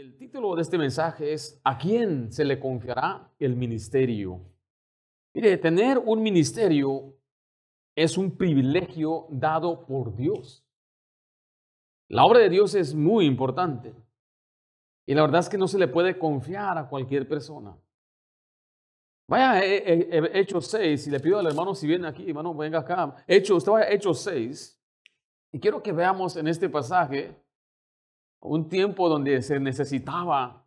El título de este mensaje es ¿A quién se le confiará el ministerio? Mire, tener un ministerio es un privilegio dado por Dios. La obra de Dios es muy importante. Y la verdad es que no se le puede confiar a cualquier persona. Vaya a Hechos 6 y le pido al hermano si viene aquí, hermano, venga acá. Hechos, usted vaya a Hechos 6 y quiero que veamos en este pasaje un tiempo donde se necesitaba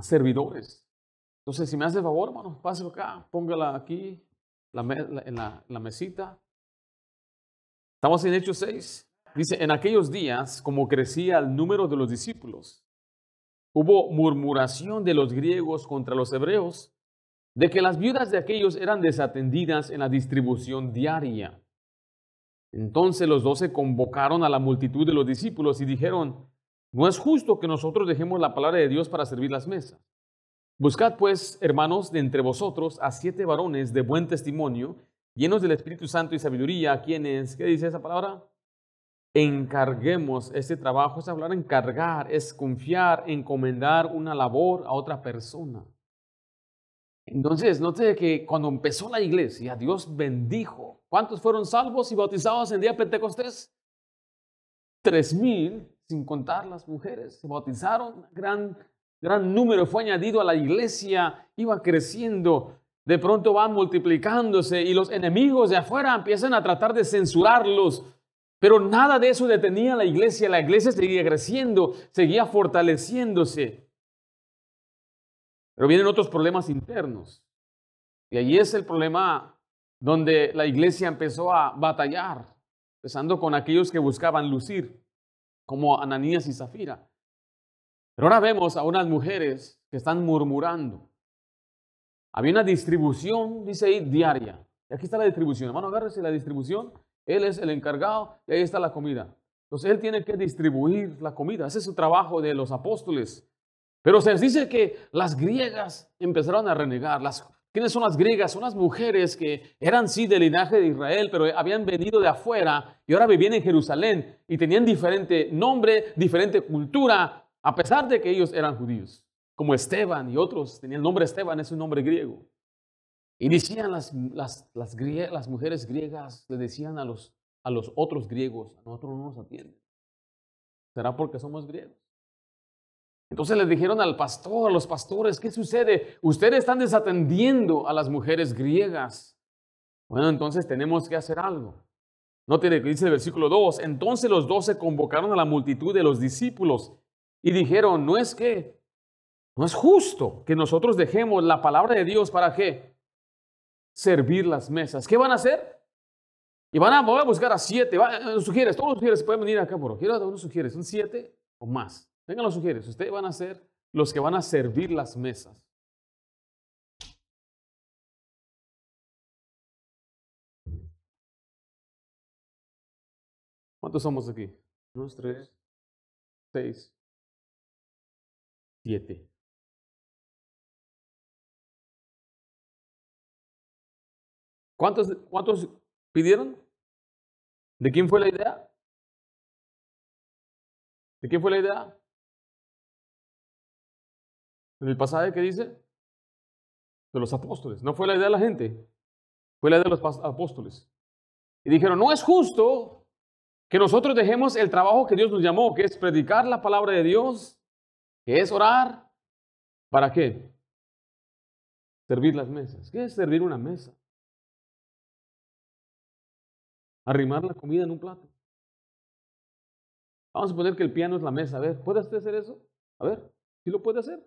servidores. Entonces, si me hace favor, hermano, páselo acá, póngala aquí en, la, la mesita. Estamos en Hechos 6. Dice, en aquellos días, como crecía el número de los discípulos, hubo murmuración de los griegos contra los hebreos, de que las viudas de aquellos eran desatendidas en la distribución diaria. Entonces los doce convocaron a la multitud de los discípulos y dijeron, no es justo que nosotros dejemos la palabra de Dios para servir las mesas. Buscad pues, hermanos, de entre vosotros a siete varones de buen testimonio, llenos del Espíritu Santo y sabiduría, quienes, ¿qué dice esa palabra? Encarguemos este trabajo, es hablar encargar, es confiar, encomendar una labor a otra persona. Entonces, note que cuando empezó la iglesia, Dios bendijo. ¿Cuántos fueron salvos y bautizados en día Pentecostés? Tres mil, sin contar las mujeres. Se bautizaron, gran, gran número fue añadido a la iglesia, iba creciendo. De pronto van multiplicándose y los enemigos de afuera empiezan a tratar de censurarlos. Pero nada de eso detenía a la iglesia. La iglesia seguía creciendo, seguía fortaleciéndose. Pero vienen otros problemas internos. Y allí es el problema donde la iglesia empezó a batallar, empezando con aquellos que buscaban lucir, como Ananías y Zafira. Pero ahora vemos a unas mujeres que están murmurando. Había una distribución, dice ahí, diaria. Y aquí está la distribución. Hermano, agárrese la distribución. Él es el encargado y ahí está la comida. Entonces él tiene que distribuir la comida. Ese es su trabajo de los apóstoles. Pero se dice que las griegas empezaron a renegar. Las, ¿Quiénes son las griegas? Son las mujeres que eran sí del linaje de Israel, pero habían venido de afuera y ahora vivían en Jerusalén y tenían diferente nombre, diferente cultura, a pesar de que ellos eran judíos. Como Esteban y otros tenían el nombre Esteban, es un nombre griego. Y decían las, las, las, las mujeres griegas, le decían a los, a los otros griegos, a nosotros no nos atienden. ¿Será porque somos griegos? Entonces le dijeron al pastor, a los pastores, ¿qué sucede? Ustedes están desatendiendo a las mujeres griegas. Bueno, entonces tenemos que hacer algo. No tiene que dice el versículo 2. Entonces los doce convocaron a la multitud de los discípulos y dijeron, no es que, no es justo que nosotros dejemos la palabra de Dios para qué? Servir las mesas. ¿Qué van a hacer? Y van a, a buscar a siete. los sugieres, todos los sugieres pueden venir acá, por quiero unos sugieres, son siete o más. Vengan los sugieres, ustedes van a ser los que van a servir las mesas. ¿Cuántos somos aquí? Unos tres, seis, siete. ¿Cuántos, ¿Cuántos pidieron? ¿De quién fue la idea? ¿De quién fue la idea? En el pasaje que dice, de los apóstoles. No fue la idea de la gente, fue la idea de los apóstoles. Y dijeron, no es justo que nosotros dejemos el trabajo que Dios nos llamó, que es predicar la palabra de Dios, que es orar. ¿Para qué? Servir las mesas. ¿Qué es servir una mesa? Arrimar la comida en un plato. Vamos a suponer que el piano es la mesa. A ver, ¿puede usted hacer eso? A ver, ¿sí lo puede hacer?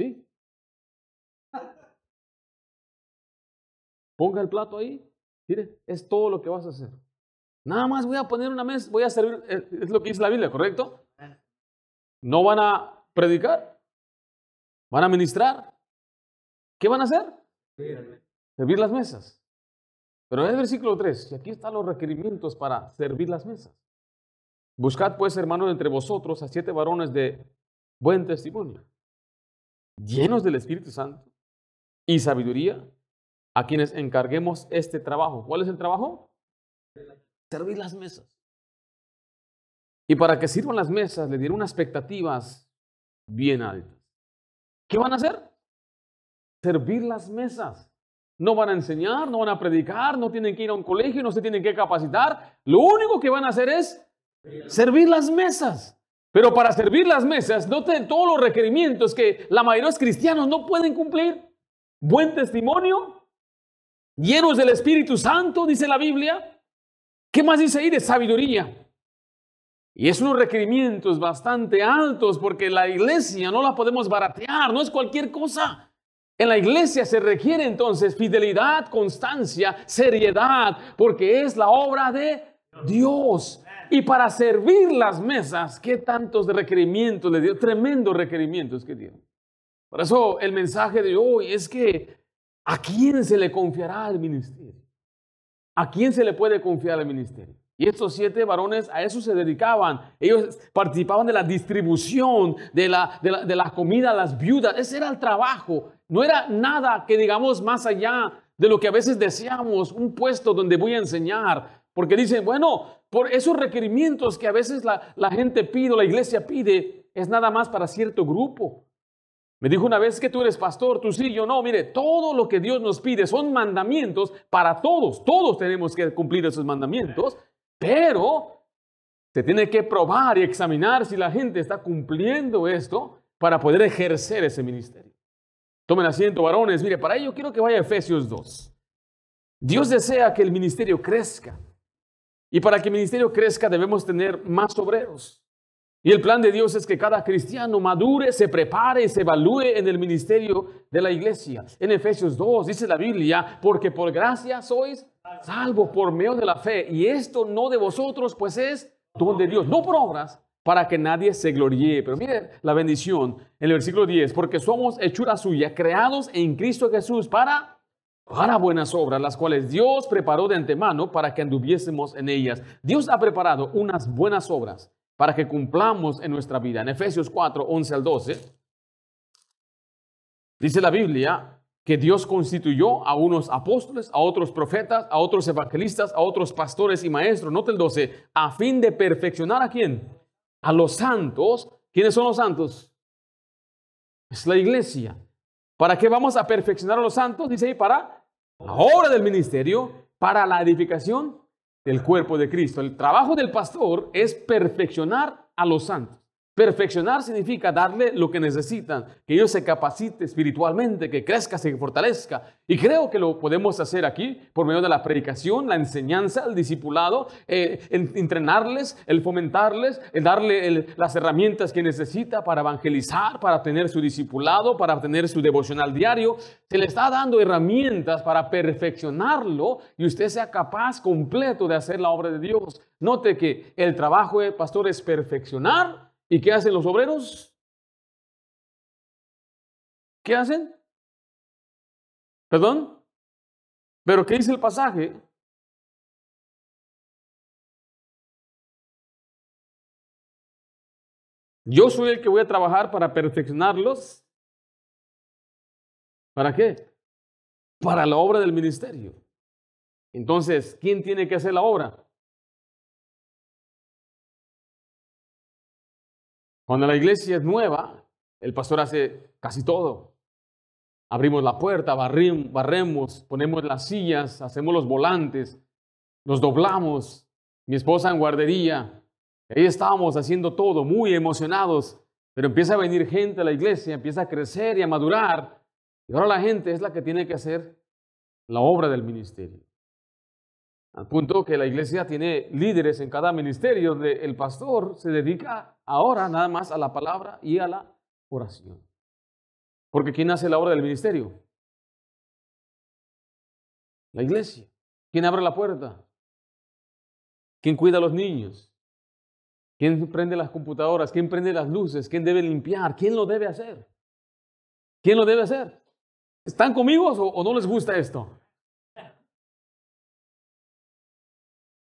¿Sí? Ponga el plato ahí. Mire, es todo lo que vas a hacer. Nada más voy a poner una mesa, voy a servir, eh, es lo que dice la Biblia, ¿correcto? No van a predicar, van a ministrar. ¿Qué van a hacer? Servir las mesas. Pero en el versículo 3, y aquí están los requerimientos para servir las mesas. Buscad pues, hermanos, entre vosotros a siete varones de buen testimonio, llenos del Espíritu Santo y sabiduría, a quienes encarguemos este trabajo. ¿Cuál es el trabajo? Servir las mesas. Y para que sirvan las mesas, le dieron unas expectativas bien altas. ¿Qué van a hacer? Servir las mesas. No van a enseñar, no van a predicar, no tienen que ir a un colegio, no se tienen que capacitar. Lo único que van a hacer es servir las mesas. Pero para servir las mesas, noten todos los requerimientos que la mayoría de los cristianos no pueden cumplir. Buen testimonio, llenos del Espíritu Santo, dice la Biblia. ¿Qué más dice ahí de sabiduría? Y es unos requerimientos bastante altos porque la iglesia no la podemos baratear, no es cualquier cosa. En la iglesia se requiere entonces fidelidad, constancia, seriedad, porque es la obra de Dios. Y para servir las mesas, ¿qué tantos requerimientos le dio? Tremendos requerimientos que dio. Por eso el mensaje de hoy es que ¿a quién se le confiará el ministerio? ¿A quién se le puede confiar el ministerio? Y estos siete varones a eso se dedicaban. Ellos participaban de la distribución de la, de la, de la comida a las viudas. Ese era el trabajo. No era nada que digamos más allá de lo que a veces deseamos, un puesto donde voy a enseñar. Porque dicen, bueno, por esos requerimientos que a veces la, gente pide o la iglesia pide, es nada más para cierto grupo. Me dijo una vez que tú eres pastor, tú sí, yo no. Mire, todo lo que Dios nos pide son mandamientos para todos. Todos tenemos que cumplir esos mandamientos, pero se tiene que probar y examinar si la gente está cumpliendo esto para poder ejercer ese ministerio. Tomen asiento, varones. Mire, para ello quiero que vaya a Efesios 2. Dios desea que el ministerio crezca. Y para que el ministerio crezca debemos tener más obreros. Y el plan de Dios es que cada cristiano madure, se prepare y se evalúe en el ministerio de la iglesia. En Efesios 2 dice la Biblia, porque por gracia sois salvos por medio de la fe. Y esto no de vosotros, pues es don de Dios, no por obras, para que nadie se gloríe. Pero mire la bendición en el versículo 10, porque somos hechura suya, creados en Cristo Jesús para para buenas obras, las cuales Dios preparó de antemano para que anduviésemos en ellas. Dios ha preparado unas buenas obras para que cumplamos en nuestra vida. En Efesios 4, 11 al 12, dice la Biblia que Dios constituyó a unos apóstoles, a otros profetas, a otros evangelistas, a otros pastores y maestros. Note el 12, a fin de perfeccionar a quién? A los santos. ¿Quiénes son los santos? Es la iglesia. ¿Para qué vamos a perfeccionar a los santos? Dice ahí, para la obra del ministerio para la edificación del cuerpo de Cristo. El trabajo del pastor es perfeccionar a los santos. Perfeccionar significa darle lo que necesitan, que ellos se capacite espiritualmente, que crezca, se fortalezca. Y creo que lo podemos hacer aquí por medio de la predicación, la enseñanza, el discipulado, eh, entrenarles, el fomentarles, el darle las herramientas que necesita para evangelizar, para tener su discipulado, para tener su devocional diario. Se le está dando herramientas para perfeccionarlo y usted sea capaz completo de hacer la obra de Dios. Note que el trabajo pastor es perfeccionar ¿Y qué hacen los obreros? ¿Qué hacen? ¿Perdón? ¿Pero qué dice el pasaje? Yo soy el que voy a trabajar para perfeccionarlos. ¿Para qué? Para la obra del ministerio. Entonces, ¿quién tiene que hacer la obra? Cuando la iglesia es nueva, el pastor hace casi todo. Abrimos la puerta, barremos, ponemos las sillas, hacemos los volantes, nos doblamos. Mi esposa en guardería, ahí estábamos haciendo todo, muy emocionados, pero empieza a venir gente a la iglesia, empieza a crecer y a madurar. Y ahora la gente es la que tiene que hacer la obra del ministerio. Al punto que la iglesia tiene líderes en cada ministerio, donde el pastor se dedica ahora nada más a la palabra y a la oración. Porque ¿quién hace la obra del ministerio? La iglesia. ¿Quién abre la puerta? ¿Quién cuida a los niños? ¿Quién prende las computadoras? ¿Quién prende las luces? ¿Quién debe limpiar? ¿Quién lo debe hacer? ¿Quién lo debe hacer? ¿Están conmigo o no les gusta esto?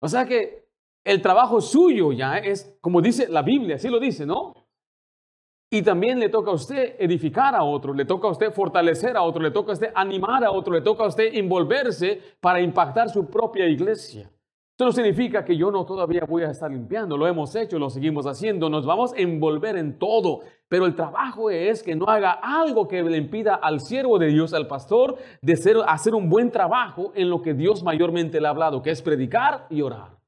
O sea que el trabajo suyo ya es, como dice la Biblia, así lo dice, ¿no? Y también le toca a usted edificar a otro, le toca a usted fortalecer a otro, le toca a usted animar a otro, le toca a usted envolverse para impactar su propia iglesia. Esto no significa que yo no todavía voy a estar limpiando, lo hemos hecho, lo seguimos haciendo, nos vamos a envolver en todo, pero el trabajo es que no haga algo que le impida al siervo de Dios, al pastor, de ser, hacer un buen trabajo en lo que Dios mayormente le ha hablado, que es predicar y orar.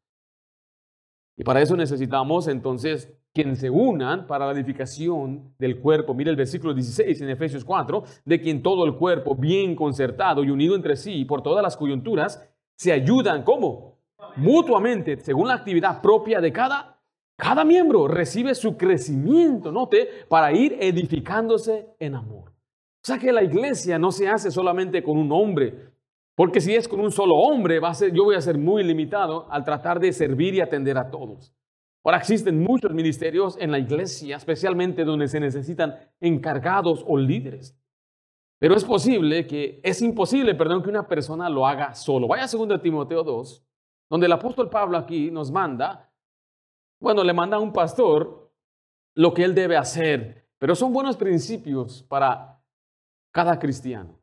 Y para eso necesitamos entonces quien se unan para la edificación del cuerpo. Mira el versículo 16 en Efesios 4, de quien todo el cuerpo, bien concertado y unido entre sí por todas las coyunturas, se ayudan, ¿cómo? Mutuamente, según la actividad propia de cada, cada miembro, recibe su crecimiento, note, para ir edificándose en amor. O sea que la iglesia no se hace solamente con un hombre, porque si es con un solo hombre, va a ser, yo voy a ser muy limitado al tratar de servir y atender a todos. Ahora existen muchos ministerios en la iglesia, especialmente donde se necesitan encargados o líderes. Pero es posible que, es imposible, perdón, que una persona lo haga solo. Vaya a 2 Timoteo 2, donde el apóstol Pablo aquí nos manda, bueno, le manda a un pastor lo que él debe hacer, pero son buenos principios para cada cristiano.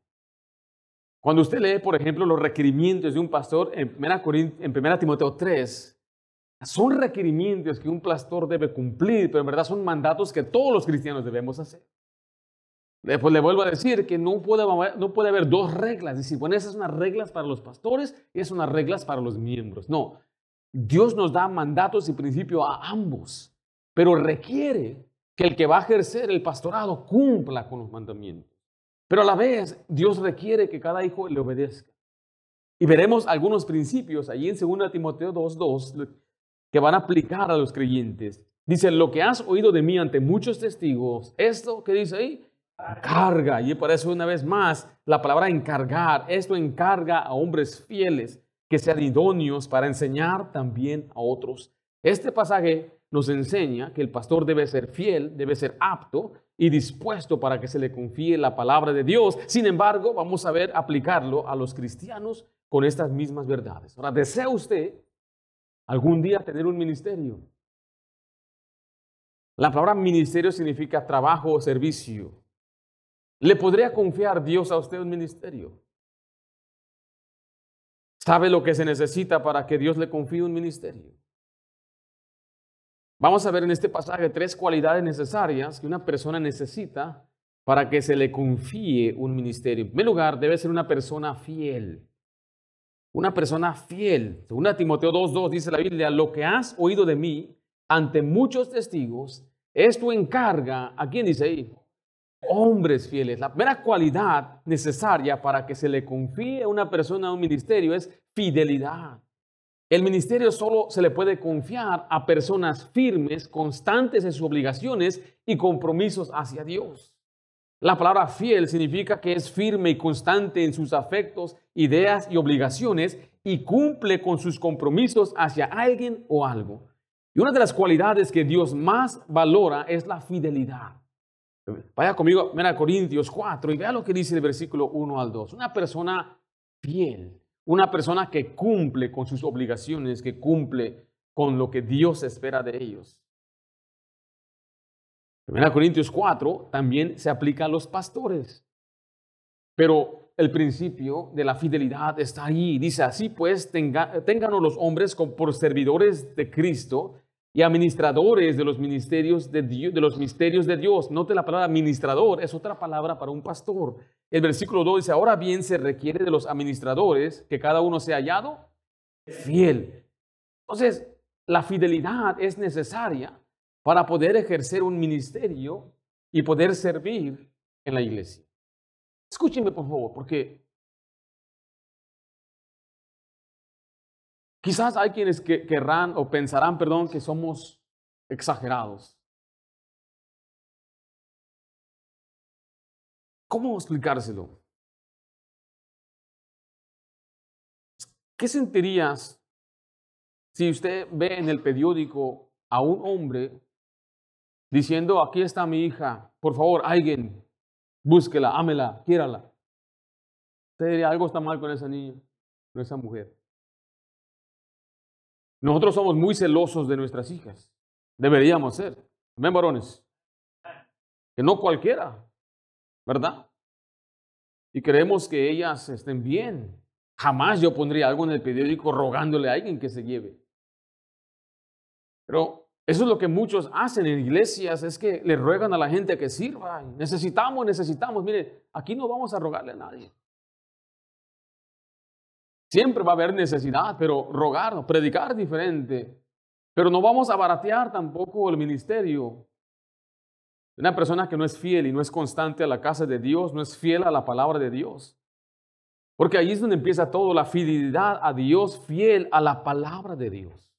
Cuando usted lee, por ejemplo, los requerimientos de un pastor en 1, Timoteo 3, son requerimientos que un pastor debe cumplir, pero en verdad son mandatos que todos los cristianos debemos hacer. Después le vuelvo a decir que no puede, no puede haber dos reglas. Decir, bueno, esas son unas reglas para los pastores y esas son unas reglas para los miembros. No, Dios nos da mandatos y principios a ambos, pero requiere que el que va a ejercer el pastorado cumpla con los mandamientos. Pero a la vez, Dios requiere que cada hijo le obedezca. Y veremos algunos principios allí en 2 Timoteo 2.2 que van a aplicar a los creyentes. Dice, lo que has oído de mí ante muchos testigos, esto que dice ahí, carga. Y por eso una vez más, la palabra encargar, esto encarga a hombres fieles que sean idóneos para enseñar también a otros. Este pasaje nos enseña que el pastor debe ser fiel, debe ser apto y dispuesto para que se le confíe la palabra de Dios. Sin embargo, vamos a ver aplicarlo a los cristianos con estas mismas verdades. Ahora, ¿desea usted algún día tener un ministerio? La palabra ministerio significa trabajo o servicio. ¿Le podría confiar Dios a usted un ministerio? ¿Sabe lo que se necesita para que Dios le confíe un ministerio? Vamos a ver en este pasaje tres cualidades necesarias que una persona necesita para que se le confíe un ministerio. En primer lugar, debe ser una persona fiel. Una persona fiel. Según Timoteo 2.2 dice la Biblia, lo que has oído de mí ante muchos testigos, esto encarga, ¿a quién dice ahí? Hombres fieles. La primera cualidad necesaria para que se le confíe a una persona un ministerio es fidelidad. El ministerio solo se le puede confiar a personas firmes, constantes en sus obligaciones y compromisos hacia Dios. La palabra fiel significa que es firme y constante en sus afectos, ideas y obligaciones y cumple con sus compromisos hacia alguien o algo. Y una de las cualidades que Dios más valora es la fidelidad. Vaya conmigo, mira Corintios 4 y vea lo que dice el versículo 1 al 2. Una persona fiel, una persona que cumple con sus obligaciones, que cumple con lo que Dios espera de ellos. 1 Corintios 4 también se aplica a los pastores. Pero el principio de la fidelidad está ahí. Dice así pues, tenga, los hombres por servidores de Cristo y administradores de los ministerios de, Dios, de los misterios de Dios. Note la palabra administrador, es otra palabra para un pastor. El versículo 2 dice, ahora bien se requiere de los administradores que cada uno sea hallado fiel. Entonces, la fidelidad es necesaria para poder ejercer un ministerio y poder servir en la iglesia. Escúchenme, por favor, porque Quizás hay quienes que querrán o pensarán, perdón, que somos exagerados. ¿Cómo explicárselo? ¿Qué sentirías si usted ve en el periódico a un hombre diciendo, aquí está mi hija, por favor, alguien, búsquela, ámela, quiérala? Usted diría, algo está mal con esa niña, con esa mujer. Nosotros somos muy celosos de nuestras hijas. Deberíamos ser. Ven, varones. Que no cualquiera, ¿verdad? Y queremos que ellas estén bien. Jamás yo pondría algo en el periódico rogándole a alguien que se lleve. Pero eso es lo que muchos hacen en iglesias, es que le ruegan a la gente que sirva. Necesitamos, necesitamos. Mire, aquí no vamos a rogarle a nadie. Siempre va a haber necesidad, pero rogar, predicar diferente. Pero no vamos a baratear tampoco el ministerio. Una persona que no es fiel y no es constante a la casa de Dios, no es fiel a la palabra de Dios. Porque ahí es donde empieza todo, la fidelidad a Dios, fiel a la palabra de Dios.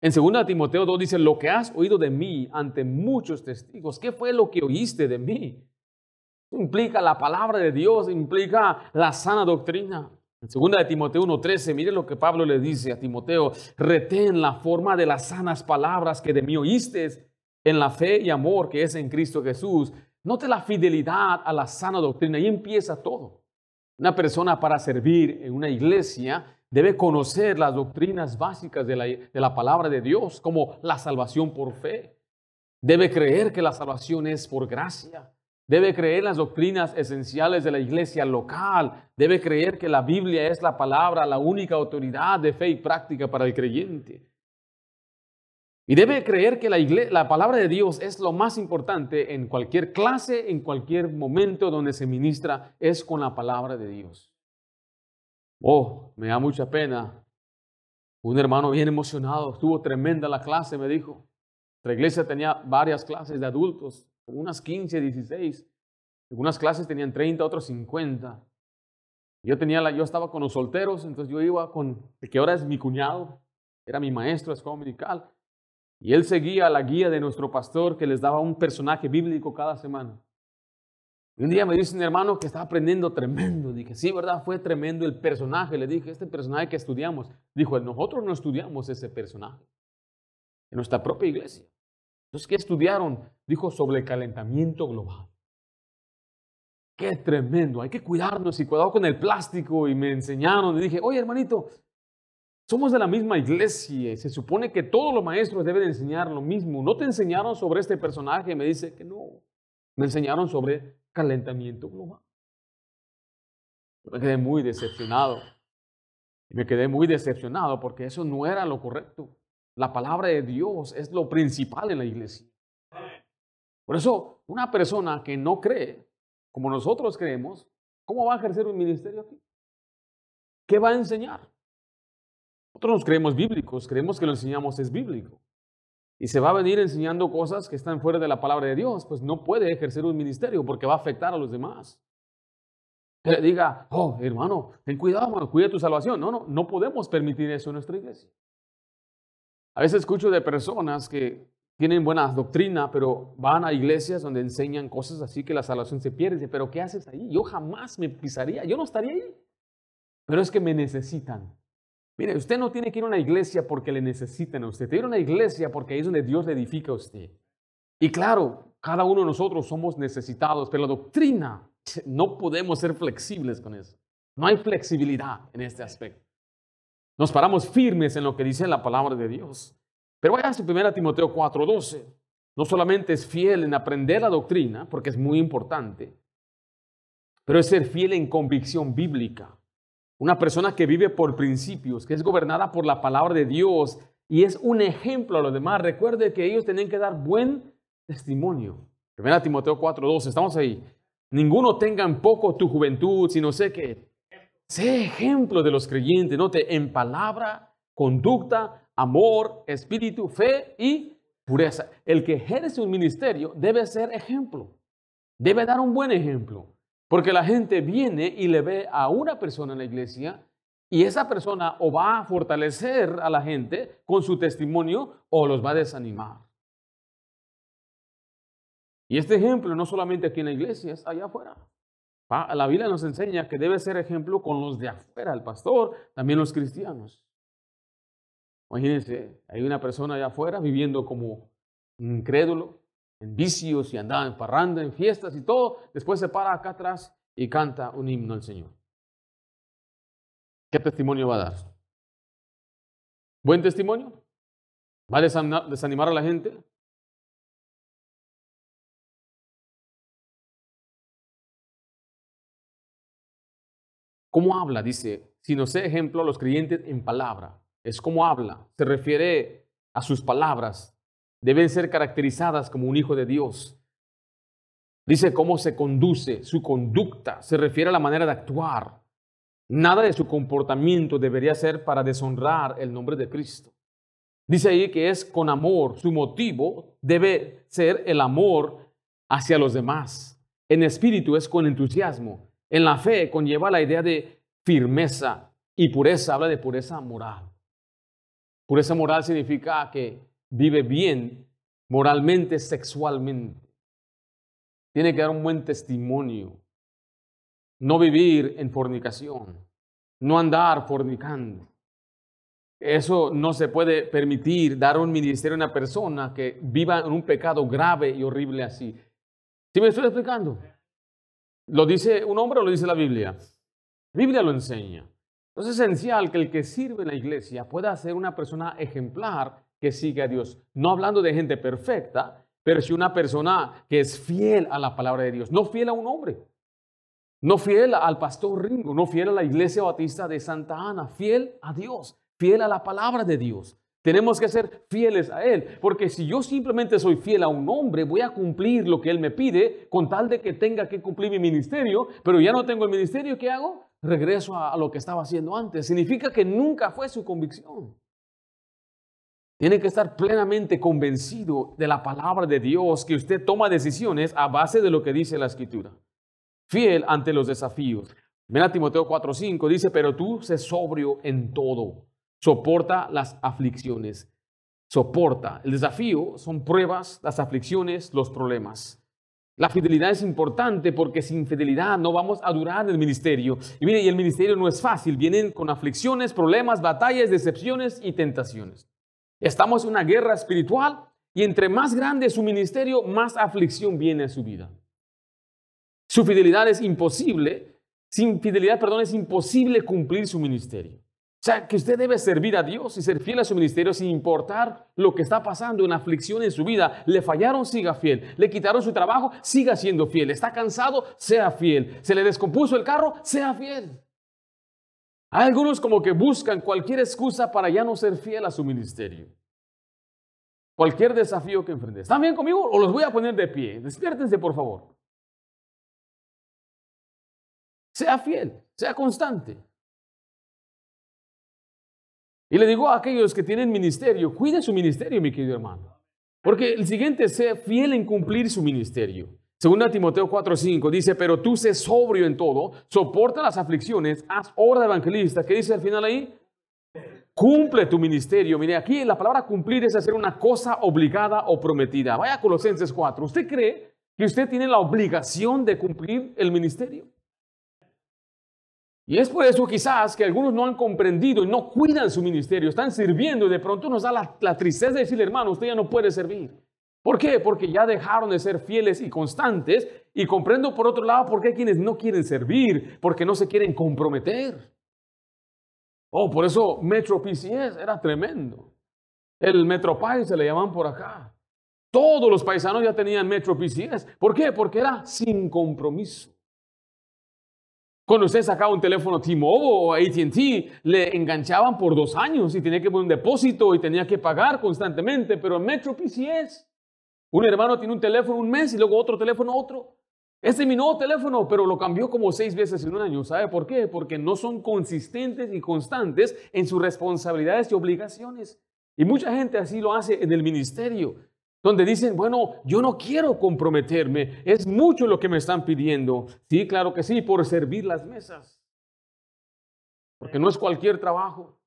En 2 Timoteo 2 dice, lo que has oído de mí ante muchos testigos, ¿qué fue lo que oíste de mí? Implica la palabra de Dios, implica la sana doctrina. En 2 Timoteo 1.13, mire lo que Pablo le dice a Timoteo, retén la forma de las sanas palabras que de mí oíste en la fe y amor que es en Cristo Jesús. Note la fidelidad a la sana doctrina, ahí empieza todo. Una persona para servir en una iglesia debe conocer las doctrinas básicas de la, de la, palabra de Dios, como la salvación por fe. Debe creer que la salvación es por gracia. Debe creer las doctrinas esenciales de la iglesia local. Debe creer que la Biblia es la palabra, la única autoridad de fe y práctica para el creyente. Y debe creer que la, la, palabra de Dios es lo más importante en cualquier clase, en cualquier momento donde se ministra, es con la palabra de Dios. Oh, me da mucha pena. Un hermano bien emocionado, estuvo tremenda la clase, me dijo. La iglesia tenía varias clases de adultos, unas 15, 16. Algunas clases tenían 30, otras 50. Yo, tenía la, yo estaba con los solteros, entonces yo iba con el que ahora es mi cuñado, era mi maestro de escuela dominical. Y él seguía la guía de nuestro pastor que les daba un personaje bíblico cada semana. Y un día me dice un hermano que estaba aprendiendo tremendo. Dije, sí, ¿verdad? Fue tremendo el personaje. Le dije, este personaje que estudiamos. Dijo, nosotros no estudiamos ese personaje. En nuestra propia iglesia. Entonces, ¿qué estudiaron? Dijo sobre el calentamiento global. Qué tremendo. Hay que cuidarnos y cuidado con el plástico. Y me enseñaron. Y dije, oye, hermanito, somos de la misma iglesia y se supone que todos los maestros deben enseñar lo mismo. ¿No te enseñaron sobre este personaje? Me dice que no. Me enseñaron sobre calentamiento global. Me quedé muy decepcionado. Me quedé muy decepcionado porque eso no era lo correcto. La palabra de Dios es lo principal en la iglesia. Por eso, una persona que no cree, como nosotros creemos, ¿cómo va a ejercer un ministerio aquí? ¿Qué va a enseñar? Nosotros nos creemos bíblicos, creemos que lo enseñamos es bíblico. Y se va a venir enseñando cosas que están fuera de la palabra de Dios, pues no puede ejercer un ministerio porque va a afectar a los demás. Que le diga, oh, hermano, ten cuidado, hermano, cuida tu salvación. No, no, no podemos permitir eso en nuestra iglesia. A veces escucho de personas que tienen buena doctrina, pero van a iglesias donde enseñan cosas así que la salvación se pierde. Pero ¿qué haces ahí? Yo jamás me pisaría, yo no estaría ahí. Pero es que me necesitan. Mire, usted no tiene que ir a una iglesia porque le necesiten a usted. Tiene que ir a una iglesia porque ahí es donde Dios le edifica a usted. Y claro, cada uno de nosotros somos necesitados, pero la doctrina, no podemos ser flexibles con eso. No hay flexibilidad en este aspecto. Nos paramos firmes en lo que dice la palabra de Dios. Pero vaya a 1 Timoteo 4:12. No solamente es fiel en aprender la doctrina, porque es muy importante, pero es ser fiel en convicción bíblica. Una persona que vive por principios, que es gobernada por la palabra de Dios y es un ejemplo a los demás. Recuerde que ellos tienen que dar buen testimonio. Primera Timoteo 4:12, estamos ahí. Ninguno tenga en poco tu juventud, sino sé que sé ejemplo de los creyentes, note, en palabra, conducta, amor, espíritu, fe y pureza. El que ejerce un ministerio debe ser ejemplo, debe dar un buen ejemplo. Porque la gente viene y le ve a una persona en la iglesia y esa persona o va a fortalecer a la gente con su testimonio o los va a desanimar. Y este ejemplo no solamente aquí en la iglesia, es allá afuera. La Biblia nos enseña que debe ser ejemplo con los de afuera, el pastor, también los cristianos. Imagínense, hay una persona allá afuera viviendo como incrédulo, en vicios y andaba en parranda, en fiestas y todo, después se para acá atrás y canta un himno al Señor. ¿Qué testimonio va a dar? ¿Buen testimonio? ¿Va a desanimar a la gente? ¿Cómo habla? Dice, sino sé ejemplo a los creyentes en palabra. Es como habla, se refiere a sus palabras. Deben ser caracterizadas como un hijo de Dios. Dice cómo se conduce, su conducta, se refiere a la manera de actuar. Nada de su comportamiento debería ser para deshonrar el nombre de Cristo. Dice ahí que es con amor, su motivo debe ser el amor hacia los demás. En espíritu es con entusiasmo. En la fe conlleva la idea de firmeza y pureza, habla de pureza moral. Pureza moral significa que vive bien moralmente, sexualmente. Tiene que dar un buen testimonio. No vivir en fornicación. No andar fornicando. Eso no se puede permitir dar un ministerio a una persona que viva en un pecado grave y horrible así. ¿Sí me estoy explicando? ¿Lo dice un hombre o lo dice la Biblia? La Biblia lo enseña. Entonces es esencial que el que sirve en la iglesia pueda ser una persona ejemplar que sigue a Dios. No hablando de gente perfecta, pero sí una persona que es fiel a la palabra de Dios. No fiel a un hombre. No fiel al pastor Ringo, no fiel a la iglesia bautista de Santa Ana, fiel a Dios, fiel a la palabra de Dios. Tenemos que ser fieles a Él, porque si yo simplemente soy fiel a un hombre, voy a cumplir lo que Él me pide con tal de que tenga que cumplir mi ministerio, pero ya no tengo el ministerio, ¿qué hago? Regreso a, lo que estaba haciendo antes. Significa que nunca fue su convicción. Tiene que estar plenamente convencido de la palabra de Dios, que usted toma decisiones a base de lo que dice la Escritura. Fiel ante los desafíos. Ven Timoteo 4:5, dice, pero tú sé sobrio en todo soporta las aflicciones. Soporta. El desafío son pruebas, las aflicciones, los problemas. La fidelidad es importante porque sin fidelidad no vamos a durar en el ministerio. Y mire, y el ministerio no es fácil. Vienen con aflicciones, problemas, batallas, decepciones y tentaciones. Estamos en una guerra espiritual y entre más grande su ministerio, más aflicción viene a su vida. Su fidelidad es imposible. Sin fidelidad, perdón, es imposible cumplir su ministerio. O sea, que usted debe servir a Dios y ser fiel a su ministerio sin importar lo que está pasando en aflicción en su vida. Le fallaron, siga fiel. Le quitaron su trabajo, siga siendo fiel. Está cansado, sea fiel. Se le descompuso el carro, sea fiel. Hay algunos como que buscan cualquier excusa para ya no ser fiel a su ministerio. Cualquier desafío que enfrente. ¿Están bien conmigo o los voy a poner de pie? Despiértense, por favor. Sea fiel, sea constante. Y le digo a aquellos que tienen ministerio, cuiden su ministerio, mi querido hermano. Porque el siguiente ser fiel en cumplir su ministerio. Segunda Timoteo 4:5 dice, pero tú sé sobrio en todo, soporta las aflicciones, haz obra de evangelista. ¿Qué dice al final ahí? Cumple tu ministerio. Mire, aquí la palabra cumplir es hacer una cosa obligada o prometida. Vaya a Colosenses 4. ¿Usted cree que usted tiene la obligación de cumplir el ministerio? Y es por eso quizás que algunos no han comprendido y no cuidan su ministerio, están sirviendo y de pronto nos da la, tristeza de decirle, hermano, usted ya no puede servir. ¿Por qué? Porque ya dejaron de ser fieles y constantes. Y comprendo por otro lado por qué hay quienes no quieren servir, porque no se quieren comprometer. Oh, por eso Metro PCS era tremendo. El Metro País se le llaman por acá. Todos los paisanos ya tenían Metro PCS. ¿Por qué? Porque era sin compromiso. Cuando usted sacaba un teléfono T-Mobile o ATT, le enganchaban por dos años y tenía que poner un depósito y tenía que pagar constantemente, pero en Metro PCS, un hermano tiene un teléfono un mes y luego otro teléfono otro. Este es mi nuevo teléfono, pero lo cambió como seis veces en un año. ¿Sabe por qué? Porque no son consistentes y constantes en sus responsabilidades y obligaciones. Y mucha gente así lo hace en el ministerio donde dicen, bueno, yo no quiero comprometerme, es mucho lo que me están pidiendo. Sí, claro que sí, por servir las mesas. Porque no es cualquier trabajo,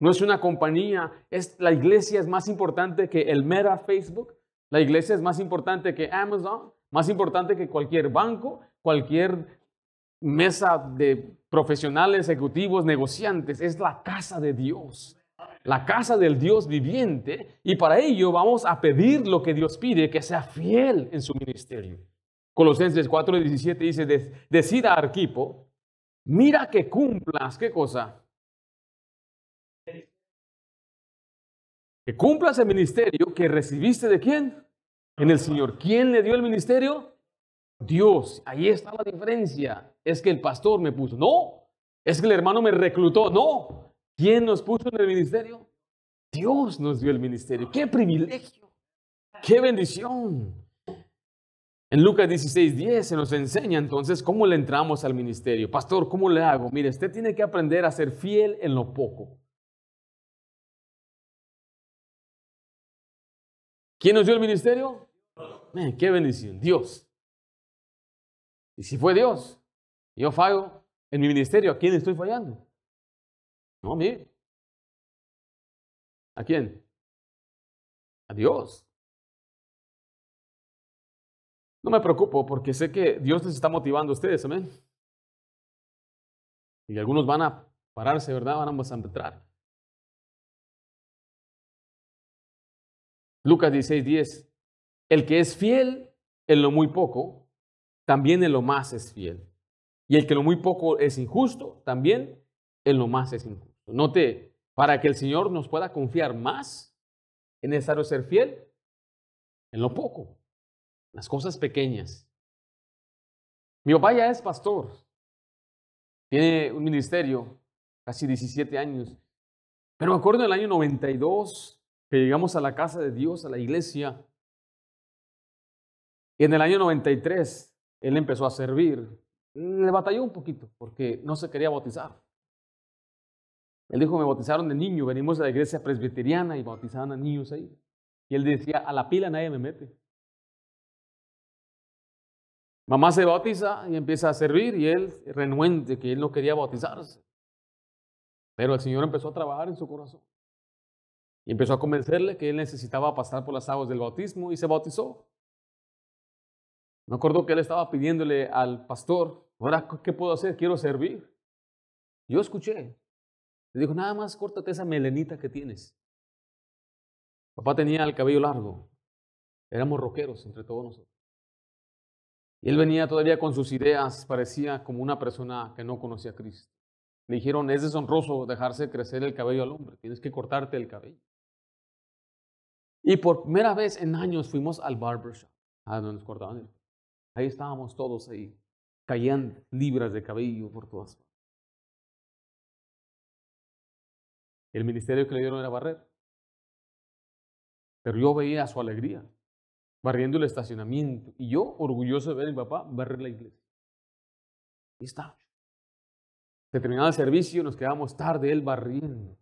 no es una compañía, es, la iglesia es más importante que el mera Facebook, la iglesia es más importante que Amazon, más importante que cualquier banco, cualquier mesa de profesionales, ejecutivos, negociantes, es la casa de Dios la casa del Dios viviente y para ello vamos a pedir lo que Dios pide, que sea fiel en su ministerio. Colosenses 4:17 dice, decida Arquipo, mira que cumplas, ¿qué cosa? Que cumplas el ministerio que recibiste de quién? En el Señor. ¿Quién le dio el ministerio? Dios. Ahí está la diferencia. Es que el pastor me puso. No, Es que el hermano me reclutó. No. ¿Quién nos puso en el ministerio? Dios nos dio el ministerio. ¡Qué privilegio! ¡Qué bendición! En Lucas 16, 10 se nos enseña entonces cómo le entramos al ministerio. Pastor, ¿cómo le hago? Mire, usted tiene que aprender a ser fiel en lo poco. ¿Quién nos dio el ministerio? qué bendición, Dios. Y si fue Dios, yo fallo en mi ministerio, ¿a quién estoy fallando? No, mire. ¿A quién? A Dios. No me preocupo porque sé que Dios les está motivando a ustedes, amén. Y algunos van a pararse, ¿verdad? Van a entrar. Lucas 16, 10. El que es fiel en lo muy poco, también en lo más es fiel. Y el que en lo muy poco es injusto, también en lo más es injusto. Note, para que el Señor nos pueda confiar más, es necesario ser fiel en lo poco las cosas pequeñas. Mi papá ya es pastor, tiene un ministerio, casi 17 años, pero me acuerdo en el año 92 que llegamos a la casa de Dios, a la iglesia, y en el año 93 él empezó a servir. Le batalló un poquito porque no se quería bautizar. Él dijo, me bautizaron de niño, venimos de la iglesia presbiteriana y bautizaban a niños ahí. Y él decía, a la pila nadie me mete. Mamá se bautiza y empieza a servir y él renuente que él no quería bautizarse. Pero el Señor empezó a trabajar en su corazón. Y empezó a convencerle que él necesitaba pasar por las aguas del bautismo y se bautizó. Me acuerdo que él estaba pidiéndole al pastor, ahora, ¿qué puedo hacer? Quiero servir. Yo escuché. Le dijo, nada más córtate esa melenita que tienes. Papá tenía el cabello largo. Éramos roqueros entre todos nosotros. Y él venía todavía con sus ideas, parecía como una persona que no conocía a Cristo. Le dijeron, es deshonroso dejarse crecer el cabello al hombre, tienes que cortarte el cabello. Y por primera vez en años fuimos al barbershop, a donde nos cortaban. Ahí estábamos todos ahí, caían libras de cabello por todas partes. El ministerio que le dieron era barrer. Pero yo veía su alegría barriendo el estacionamiento. Y yo, orgulloso de ver a mi papá, barrer la iglesia. Ahí está. Se terminaba el servicio, nos quedamos tarde, él barriendo.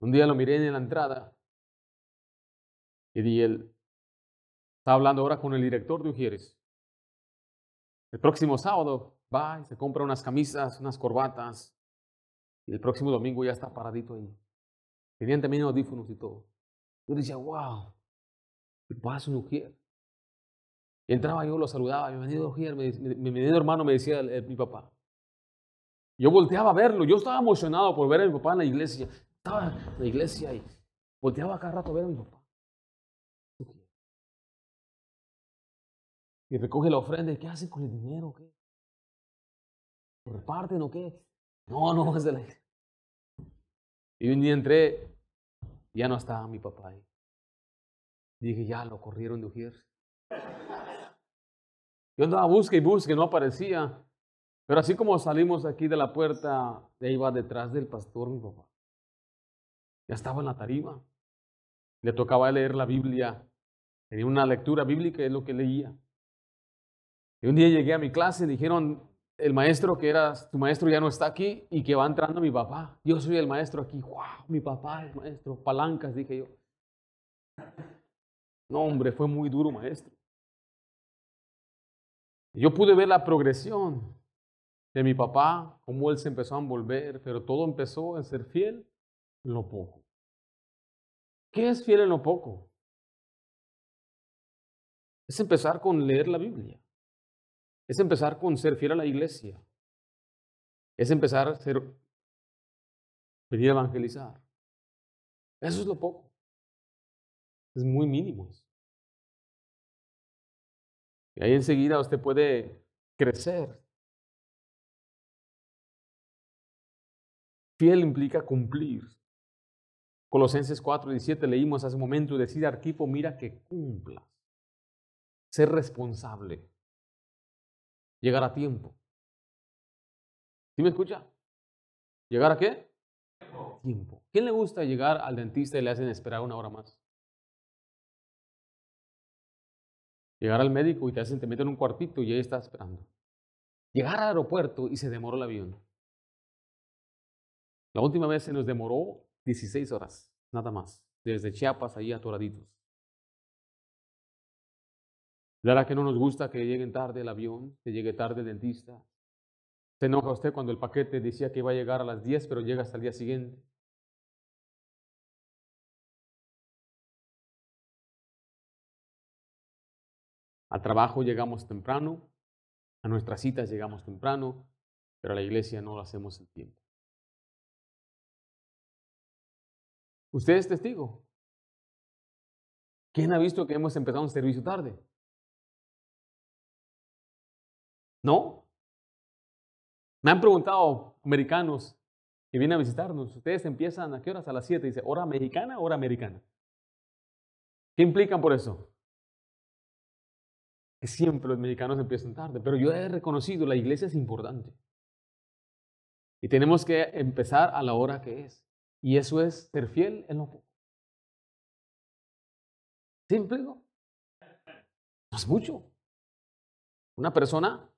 Un día lo miré en la entrada y él, está hablando ahora con el director de Ujieres. El próximo sábado va y se compra unas camisas, unas corbatas y el próximo domingo ya está paradito ahí. Tenían también audífonos y todo. Yo decía, wow, ¿qué pasa, Ujier? Y entraba yo, lo saludaba, bienvenido, Ujier, bienvenido hermano, me decía mi papá. Yo volteaba a verlo, yo estaba emocionado por ver a mi papá en la iglesia. Estaba en la iglesia y volteaba cada rato a ver a mi papá. Y recoge la ofrenda, ¿qué hacen con el dinero? ¿Qué? ¿Lo reparten o qué? No, no, es de la iglesia. Y un día entré ya no estaba mi papá ahí. Dije, ya lo corrieron de Ujier. Yo andaba busca y busca y no aparecía. Pero así como salimos aquí de la puerta, ahí va detrás del pastor mi papá. Ya estaba en la tarima. Le tocaba leer la Biblia. Tenía una lectura bíblica, es lo que leía. Y un día llegué a mi clase y dijeron, el maestro que era tu maestro ya no está aquí y que va entrando mi papá. Yo soy el maestro aquí. ¡Wow! Mi papá es maestro. Palancas, dije yo. No, hombre, fue muy duro, maestro. Yo pude ver la progresión de mi papá, cómo él se empezó a envolver, pero todo empezó en ser fiel en lo poco. ¿Qué es fiel en lo poco? Es empezar con leer la Biblia. Es empezar con ser fiel a la iglesia. Es empezar a ser, venir a evangelizar. Eso es lo poco. Es muy mínimo. Y ahí enseguida usted puede crecer. Fiel implica cumplir. Colosenses 4, 17 leímos hace un momento, decir Arquipo, mira que cumplas. Ser responsable. Llegar a tiempo. ¿Sí me escucha? ¿Llegar a qué? Tiempo. ¿Quién le gusta llegar al dentista y le hacen esperar una hora más? Llegar al médico y te hacen, te meten en un cuartito y ahí está esperando. Llegar al aeropuerto y se demoró el avión. La última vez se nos demoró 16 horas, nada más, desde Chiapas ahí a Toraditos. ¿Verdad que no nos gusta que lleguen tarde el avión, que llegue tarde el dentista? ¿Se enoja usted cuando el paquete decía que iba a llegar a las 10, pero llega hasta el día siguiente? Al trabajo llegamos temprano, a nuestras citas llegamos temprano, pero a la iglesia no lo hacemos en tiempo. Usted es testigo. ¿Quién ha visto que hemos empezado un servicio tarde? ¿No? Me han preguntado americanos que vienen a visitarnos, ¿ustedes empiezan a qué horas? A las 7. Dice, ¿hora mexicana hora americana? ¿Qué implican por eso? Que siempre los mexicanos empiezan tarde, pero yo he reconocido, la iglesia es importante. Y tenemos que empezar a la hora que es. Y eso es ser fiel en lo poco. ¿Simple? No es mucho. Una persona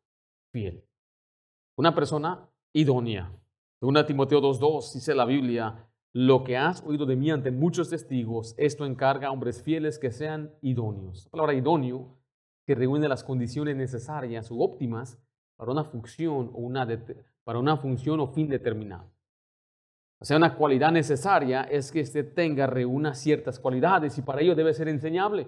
fiel. Una persona idónea. Según Timoteo 2.2 dice la Biblia, lo que has oído de mí ante muchos testigos, esto encarga a hombres fieles que sean idóneos. La palabra idóneo que reúne las condiciones necesarias o óptimas para una función o una, para una función o fin determinado. O sea, una cualidad necesaria es que éste tenga, reúna ciertas cualidades y para ello debe ser enseñable.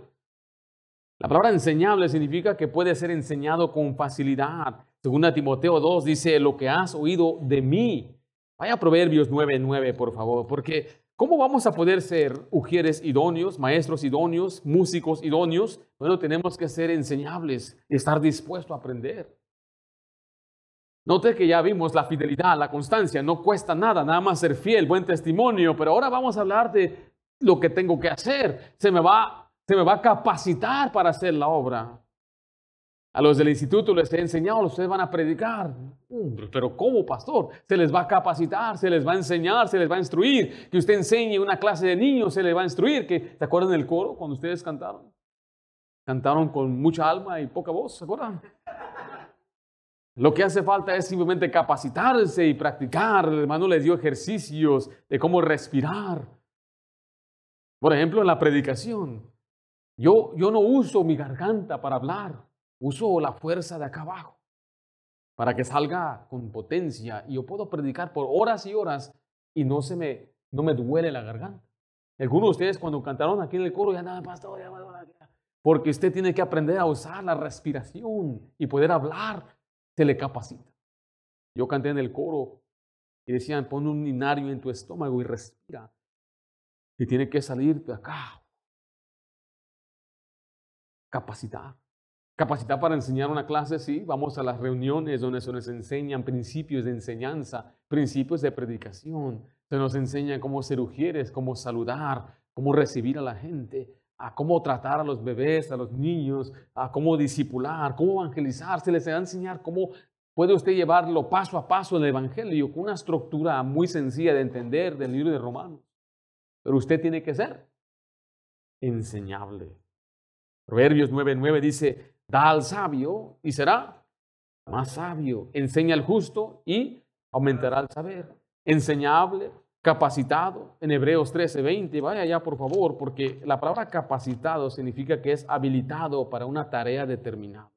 La palabra enseñable significa que puede ser enseñado con facilidad. Según Timoteo 2 dice, lo que has oído de mí. Vaya a Proverbios 9.9, por favor, porque ¿cómo vamos a poder ser ujieres idóneos, maestros idóneos, músicos idóneos? Bueno, tenemos que ser enseñables y estar dispuestos a aprender. Note que ya vimos la fidelidad, la constancia, no cuesta nada, nada más ser fiel, buen testimonio, pero ahora vamos a hablar de lo que tengo que hacer. Se me va, se me va a capacitar para hacer la obra. A los del instituto les he enseñado, ustedes van a predicar. Pero ¿cómo, pastor? Se les va a capacitar, se les va a enseñar, se les va a instruir. Que usted enseñe una clase de niños, se les va a instruir. Que, ¿Se acuerdan del coro cuando ustedes cantaron? Cantaron con mucha alma y poca voz, ¿se acuerdan? Lo que hace falta es simplemente capacitarse y practicar. El hermano les dio ejercicios de cómo respirar. Por ejemplo, en la predicación. Yo, yo no uso mi garganta para hablar, uso la fuerza de acá abajo para que salga con potencia y yo puedo predicar por horas y horas y no se me, no me duele la garganta. Algunos de ustedes cuando cantaron aquí en el coro ya nada, pastor, ya, porque usted tiene que aprender a usar la respiración y poder hablar se le capacita. Yo canté en el coro y decían, pon un inario en tu estómago y respira. Y tiene que salir de acá. Capacitar. Capacitar para enseñar una clase, sí. Vamos a las reuniones donde se nos enseñan principios de enseñanza, principios de predicación. Se nos enseña cómo ser ujieres, cómo saludar, cómo recibir a la gente a cómo tratar a los bebés, a los niños, a cómo disipular, cómo evangelizar, se les va a enseñar cómo puede usted llevarlo paso a paso en el Evangelio con una estructura muy sencilla de entender del libro de Romanos. Pero usted tiene que ser enseñable. Proverbios 9:9 dice, da al sabio y será más sabio, enseña al justo y aumentará el saber. Enseñable, capacitado en Hebreos 13:20. Vaya allá, por favor, porque la palabra capacitado significa que es habilitado para una tarea determinada.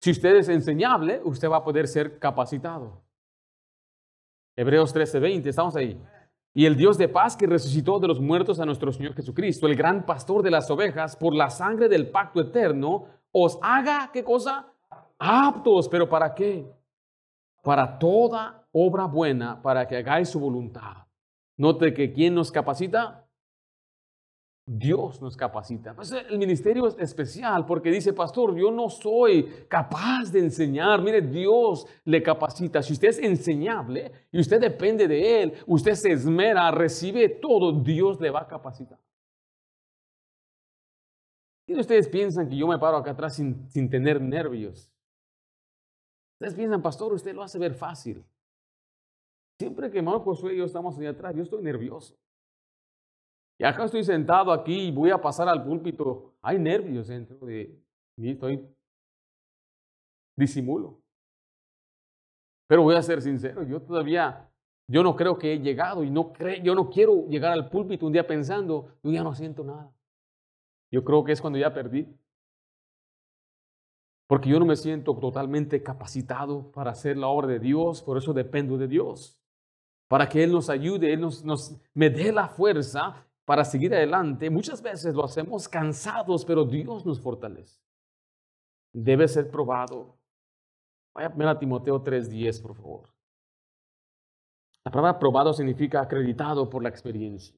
Si usted es enseñable, usted va a poder ser capacitado. Hebreos 13:20, estamos ahí. Y el Dios de paz que resucitó de los muertos a nuestro Señor Jesucristo, el gran pastor de las ovejas, por la sangre del pacto eterno, os haga, ¿qué cosa? Aptos, pero ¿para qué? para toda obra buena, para que hagáis su voluntad. Note que ¿quién nos capacita? Dios nos capacita. Pues el ministerio es especial porque dice, pastor, yo no soy capaz de enseñar. Mire, Dios le capacita. Si usted es enseñable y usted depende de Él, usted se esmera, recibe todo, Dios le va a capacitar. ¿Quién de ustedes piensan que yo me paro acá atrás sin, sin tener nervios? Ustedes piensan, pastor, usted lo hace ver fácil. Siempre que hermano Josué y yo estamos ahí atrás, yo estoy nervioso. Y acá estoy sentado aquí y voy a pasar al púlpito. Hay nervios dentro de mí, estoy disimulo. Pero voy a ser sincero, yo todavía, yo no creo que he llegado y no yo no quiero llegar al púlpito un día pensando, yo ya no siento nada. Yo creo que es cuando ya perdí. Porque yo no me siento totalmente capacitado para hacer la obra de Dios, por eso dependo de Dios. Para que Él nos ayude, Él nos, nos me dé la fuerza para seguir adelante, muchas veces lo hacemos cansados, pero Dios nos fortalece. Debe ser probado. Vaya a Timoteo 3:10, por favor. La palabra probado significa acreditado por la experiencia.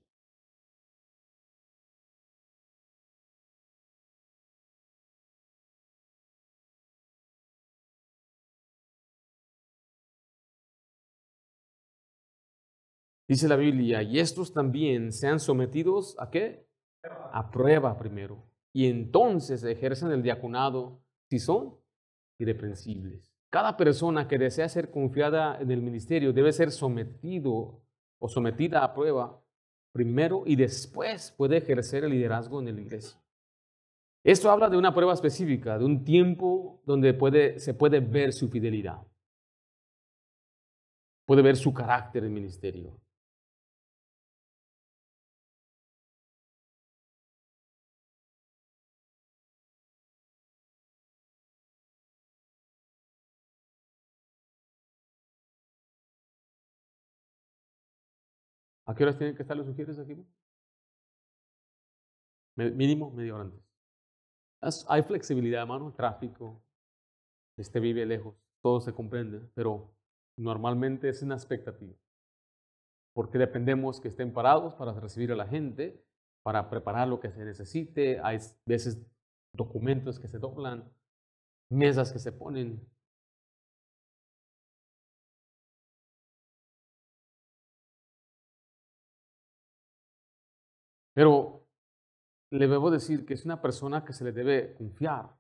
Dice la Biblia, y estos también sean sometidos a qué? A prueba primero. Y entonces ejercen el diaconado si son irreprensibles. Cada persona que desea ser confiada en el ministerio debe ser sometido o sometida a prueba primero y después puede ejercer el liderazgo en la iglesia. Esto habla de una prueba específica, de un tiempo donde puede, se puede ver su fidelidad, puede ver su carácter en el ministerio. ¿A qué horas tienen que estar los sugieres aquí? Mínimo media hora antes. Hay flexibilidad, hermano, tráfico, este vive lejos, todo se comprende, pero normalmente es una expectativa. Porque dependemos que estén parados para recibir a la gente, para preparar lo que se necesite. Hay veces documentos que se doblan, mesas que se ponen, Pero le debo decir que es una persona que se le debe confiar.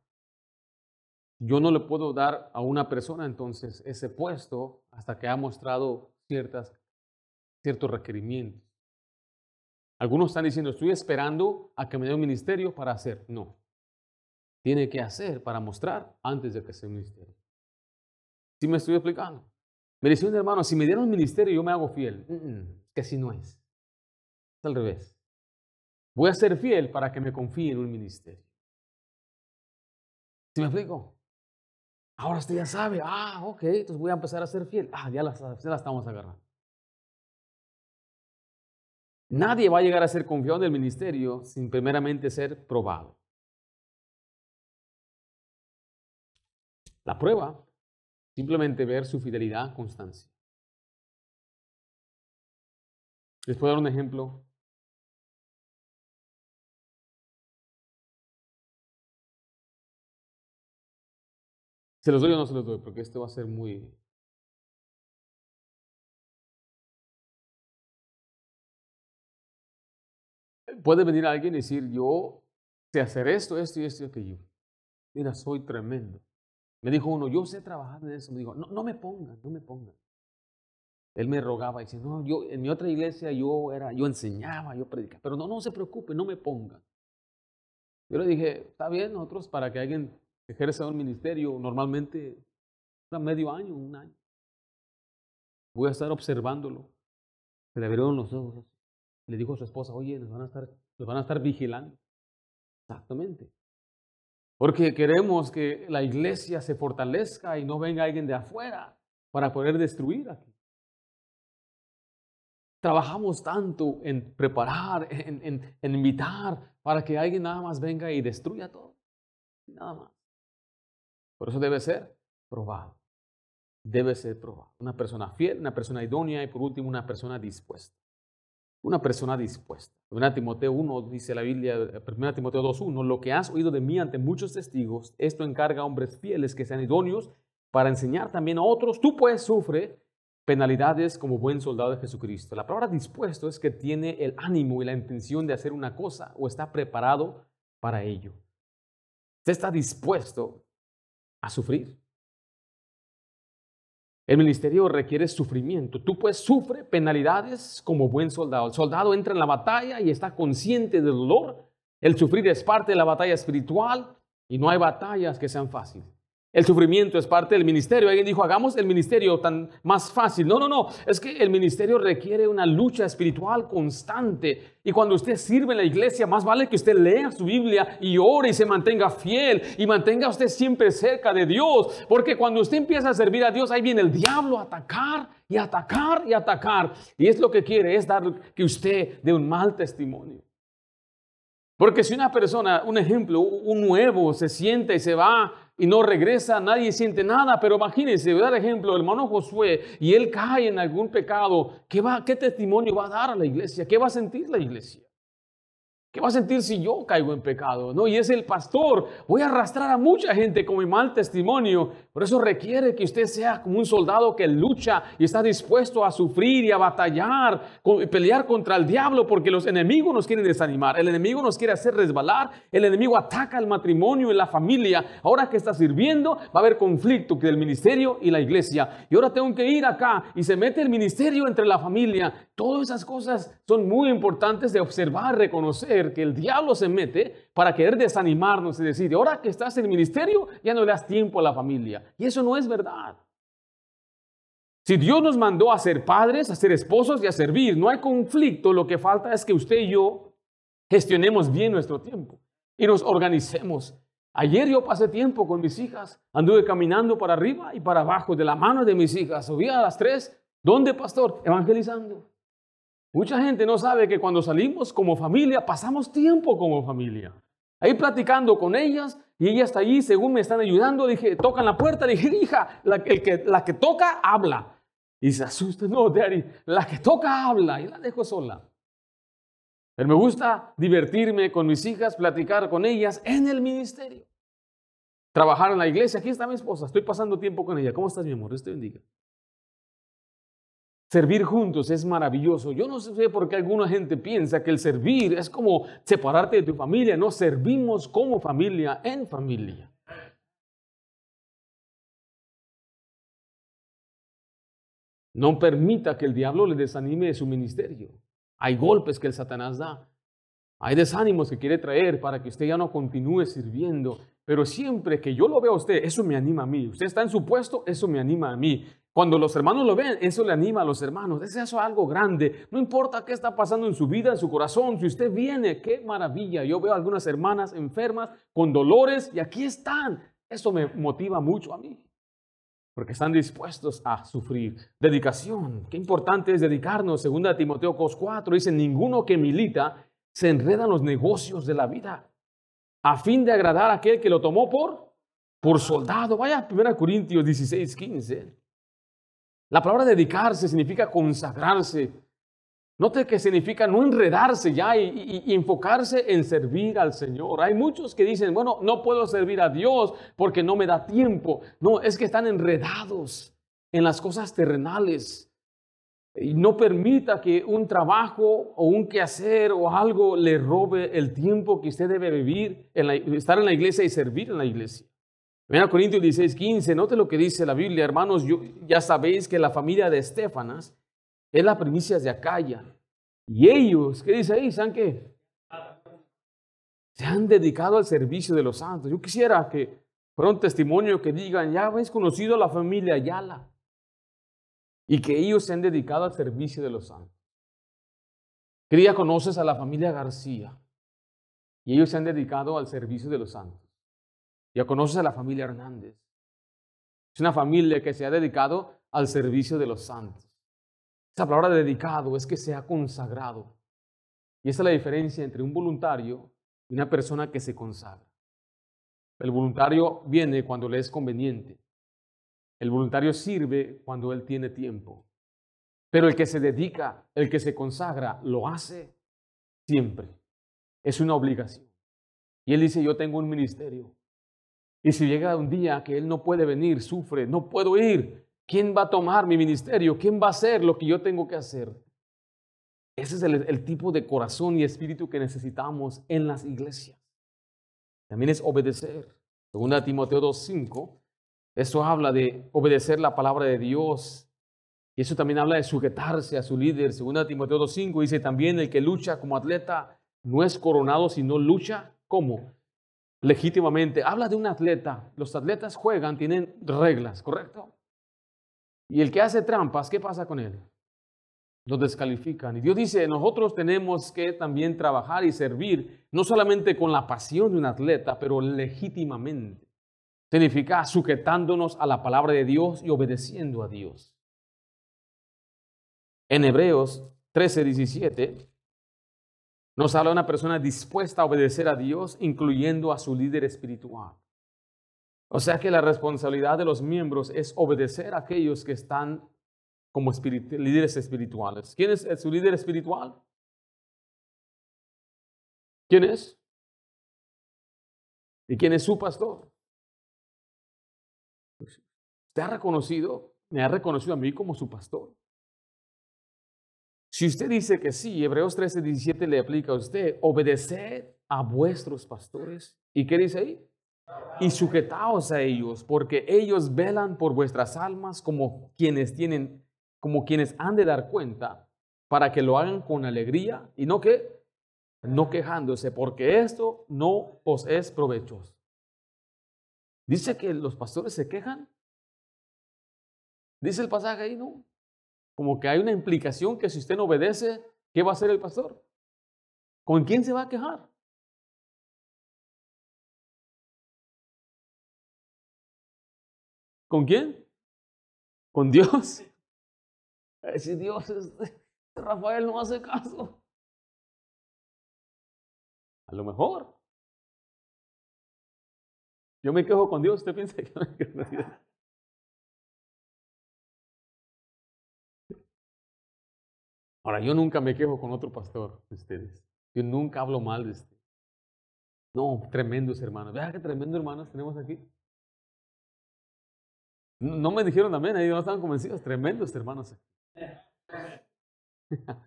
Yo no le puedo dar a una persona entonces ese puesto hasta que ha mostrado ciertas, ciertos requerimientos. Algunos están diciendo, estoy esperando a que me dé un ministerio para hacer. No. Tiene que hacer para mostrar antes de que sea un ministerio. ¿Sí me estoy explicando? Me dice un hermano, si me dieron un ministerio yo me hago fiel. que así no es. Es al revés. Voy a ser fiel para que me confíe en un ministerio. ¿Sí me explico? Ahora usted ya sabe, ah, ok, entonces voy a empezar a ser fiel. Ah, ya la, la estamos agarrando. Nadie va a llegar a ser confiado en el ministerio sin primeramente ser probado. La prueba, simplemente ver su fidelidad, constancia. Les puedo dar un ejemplo ¿Se los doy o no se los doy? Porque esto va a ser muy... Puede venir alguien y decir, yo sé hacer esto, esto y esto y aquello. Mira, soy tremendo. Me dijo uno, yo sé trabajar en eso. Me dijo, no, no me pongan, no me pongan. Él me rogaba y decía, no, yo en mi otra iglesia yo era, yo enseñaba, yo predicaba, pero no, no se preocupe, no me pongan. Yo le dije, está bien, nosotros para que alguien ejerce un ministerio normalmente medio año, un año. Voy a estar observándolo. Se le abrieron los ojos. Le dijo a su esposa, oye, nos van a estar, nos van a estar vigilando. Exactamente. Porque queremos que la iglesia se fortalezca y no venga alguien de afuera para poder destruir aquí. Trabajamos tanto en preparar, en, en invitar, para que alguien nada más venga y destruya todo. Nada más. Por eso debe ser probado. Debe ser probado. Una persona fiel, una persona idónea y por último una persona dispuesta. Una persona dispuesta. 1 Timoteo 1 dice la Biblia, 1 Timoteo 2.1, lo que has oído de mí ante muchos testigos, esto encarga a hombres fieles que sean idóneos para enseñar también a otros. Tú pues sufre penalidades como buen soldado de Jesucristo. La palabra dispuesto es que tiene el ánimo y la intención de hacer una cosa o está preparado para ello. Usted está dispuesto a sufrir. El ministerio requiere sufrimiento. Tú pues sufre penalidades como buen soldado. El soldado entra en la batalla y está consciente del dolor. El sufrir es parte de la batalla espiritual y no hay batallas que sean fáciles. El sufrimiento es parte del ministerio. Alguien dijo, hagamos el ministerio tan más fácil. No, no, no. Es que el ministerio requiere una lucha espiritual constante. Y cuando usted sirve en la iglesia, más vale que usted lea su Biblia y ore y se mantenga fiel y mantenga usted siempre cerca de Dios. Porque cuando usted empieza a servir a Dios, ahí viene el diablo a atacar y atacar y atacar. Y es lo que quiere, es dar que usted dé un mal testimonio. Porque si una persona, un ejemplo, un nuevo se siente y se va y no regresa, nadie siente nada, pero imagínense, voy a dar ejemplo, el hermano Josué y él cae en algún pecado, ¿qué, va, ¿qué testimonio va a dar a la iglesia? ¿Qué va a sentir la iglesia? ¿Qué va a sentir si yo caigo en pecado? No, y es el pastor. Voy a arrastrar a mucha gente con mi mal testimonio. Por eso requiere que usted sea como un soldado que lucha y está dispuesto a sufrir y a batallar, y pelear contra el diablo, porque los enemigos nos quieren desanimar. El enemigo nos quiere hacer resbalar. El enemigo ataca el matrimonio y la familia. Ahora que está sirviendo, va a haber conflicto entre el ministerio y la iglesia. Y ahora tengo que ir acá y se mete el ministerio entre la familia. Todas esas cosas son muy importantes de observar, reconocer que el diablo se mete para querer desanimarnos y decir, ahora que estás en el ministerio, ya no le das tiempo a la familia. Y eso no es verdad. Si Dios nos mandó a ser padres, a ser esposos y a servir, no hay conflicto, lo que falta es que usted y yo gestionemos bien nuestro tiempo y nos organicemos. Ayer yo pasé tiempo con mis hijas, anduve caminando para arriba y para abajo de la mano de mis hijas, subía a las tres, ¿dónde pastor? Evangelizando. Mucha gente no sabe que cuando salimos como familia, pasamos tiempo como familia. Ahí platicando con ellas y ella está ahí, según me están ayudando, dije, tocan la puerta, dije, hija, la, que, la que toca, habla. Y se asusta, no, Daddy, la que toca, habla. Y la dejo sola. Pero me gusta divertirme con mis hijas, platicar con ellas en el ministerio. Trabajar en la iglesia. Aquí está mi esposa, estoy pasando tiempo con ella. ¿Cómo estás, mi amor? Dios te bendiga. Servir juntos es maravilloso. Yo no sé por qué alguna gente piensa que el servir es como separarte de tu familia. No, servimos como familia, en familia. No permita que el diablo le desanime de su ministerio. Hay golpes que el Satanás da. Hay desánimos que quiere traer para que usted ya no continúe sirviendo. Pero siempre que yo lo veo a usted, eso me anima a mí. Usted está en su puesto, eso me anima a mí. Cuando los hermanos lo ven, eso le anima a los hermanos. Es eso algo grande. No importa qué está pasando en su vida, en su corazón. Si usted viene, qué maravilla. Yo veo algunas hermanas enfermas con dolores y aquí están. Eso me motiva mucho a mí. Porque están dispuestos a sufrir. Dedicación. Qué importante es dedicarnos. Segunda Timoteo 4 dice, ninguno que milita se enreda en los negocios de la vida a fin de agradar a aquel que lo tomó por, por soldado. Vaya a 1 Corintios 16, 15. La palabra dedicarse significa consagrarse. Note que significa no enredarse ya y, enfocarse en servir al Señor. Hay muchos que dicen, bueno, no puedo servir a Dios porque no me da tiempo. No, es que están enredados en las cosas terrenales. Y no permita que un trabajo o un quehacer o algo le robe el tiempo que usted debe vivir, en estar en la iglesia y servir en la iglesia. Mira Corintios 16, 15, note lo que dice la Biblia, hermanos, ya sabéis que la familia de Estefanas es la primicia de Acaya. Y ellos, ¿qué dice ahí? ¿Saben qué? Se han dedicado al servicio de los santos. Yo quisiera que fuera un testimonio que digan, ya habéis conocido a la familia Ayala. Y que ellos se han dedicado al servicio de los santos. Que ya conoces a la familia García. Y ellos se han dedicado al servicio de los santos. Ya conoces a la familia Hernández. Es una familia que se ha dedicado al servicio de los santos. Esa palabra dedicado es que se ha consagrado. Y esa es la diferencia entre un voluntario y una persona que se consagra. El voluntario viene cuando le es conveniente. El voluntario sirve cuando él tiene tiempo. Pero el que se dedica, el que se consagra, lo hace siempre. Es una obligación. Y él dice, yo tengo un ministerio. Y si llega un día que él no puede venir, sufre, no puedo ir, ¿quién va a tomar mi ministerio? ¿Quién va a hacer lo que yo tengo que hacer? Ese es el, tipo de corazón y espíritu que necesitamos en las iglesias. también es obedecer. Segunda Timoteo 2.5, eso habla de obedecer la palabra de Dios. Y eso también habla de sujetarse a su líder. Segunda Timoteo 2.5 dice también el que lucha como atleta no es coronado, sino lucha como legítimamente. Habla de un atleta. Los atletas juegan, tienen reglas, ¿correcto? Y el que hace trampas, ¿qué pasa con él? Lo descalifican. Y Dios dice, nosotros tenemos que también trabajar y servir, no solamente con la pasión de un atleta, pero legítimamente. Significa sujetándonos a la palabra de Dios y obedeciendo a Dios. En Hebreos 13, 17, nos habla una persona dispuesta a obedecer a Dios, incluyendo a su líder espiritual. O sea que la responsabilidad de los miembros es obedecer a aquellos que están como líderes espirituales. ¿Quién es su líder espiritual? ¿Quién es? ¿Y quién es su pastor? Usted ha reconocido, me ha reconocido a mí como su pastor. Si usted dice que sí, Hebreos 13, 17 le aplica a usted, obedeced a vuestros pastores. ¿Y qué dice ahí? Y sujetaos a ellos, porque ellos velan por vuestras almas como quienes tienen, como quienes han de dar cuenta, para que lo hagan con alegría y no que, no quejándose, porque esto no os es provechoso. Dice que los pastores se quejan. Dice el pasaje ahí, ¿no? Como que hay una implicación que si usted no obedece, ¿qué va a hacer el pastor? ¿Con quién se va a quejar? ¿Con quién? ¿Con Dios? Si Dios, Rafael no hace caso. A lo mejor. Yo me quejo con Dios, ¿usted piensa que me quejo con Dios? Ahora, yo nunca me quejo con otro pastor de ustedes. Yo nunca hablo mal de este. No, tremendos hermanos. Vea qué tremendos hermanos tenemos aquí. No me dijeron amén, ahí no estaban convencidos. Tremendos hermanos.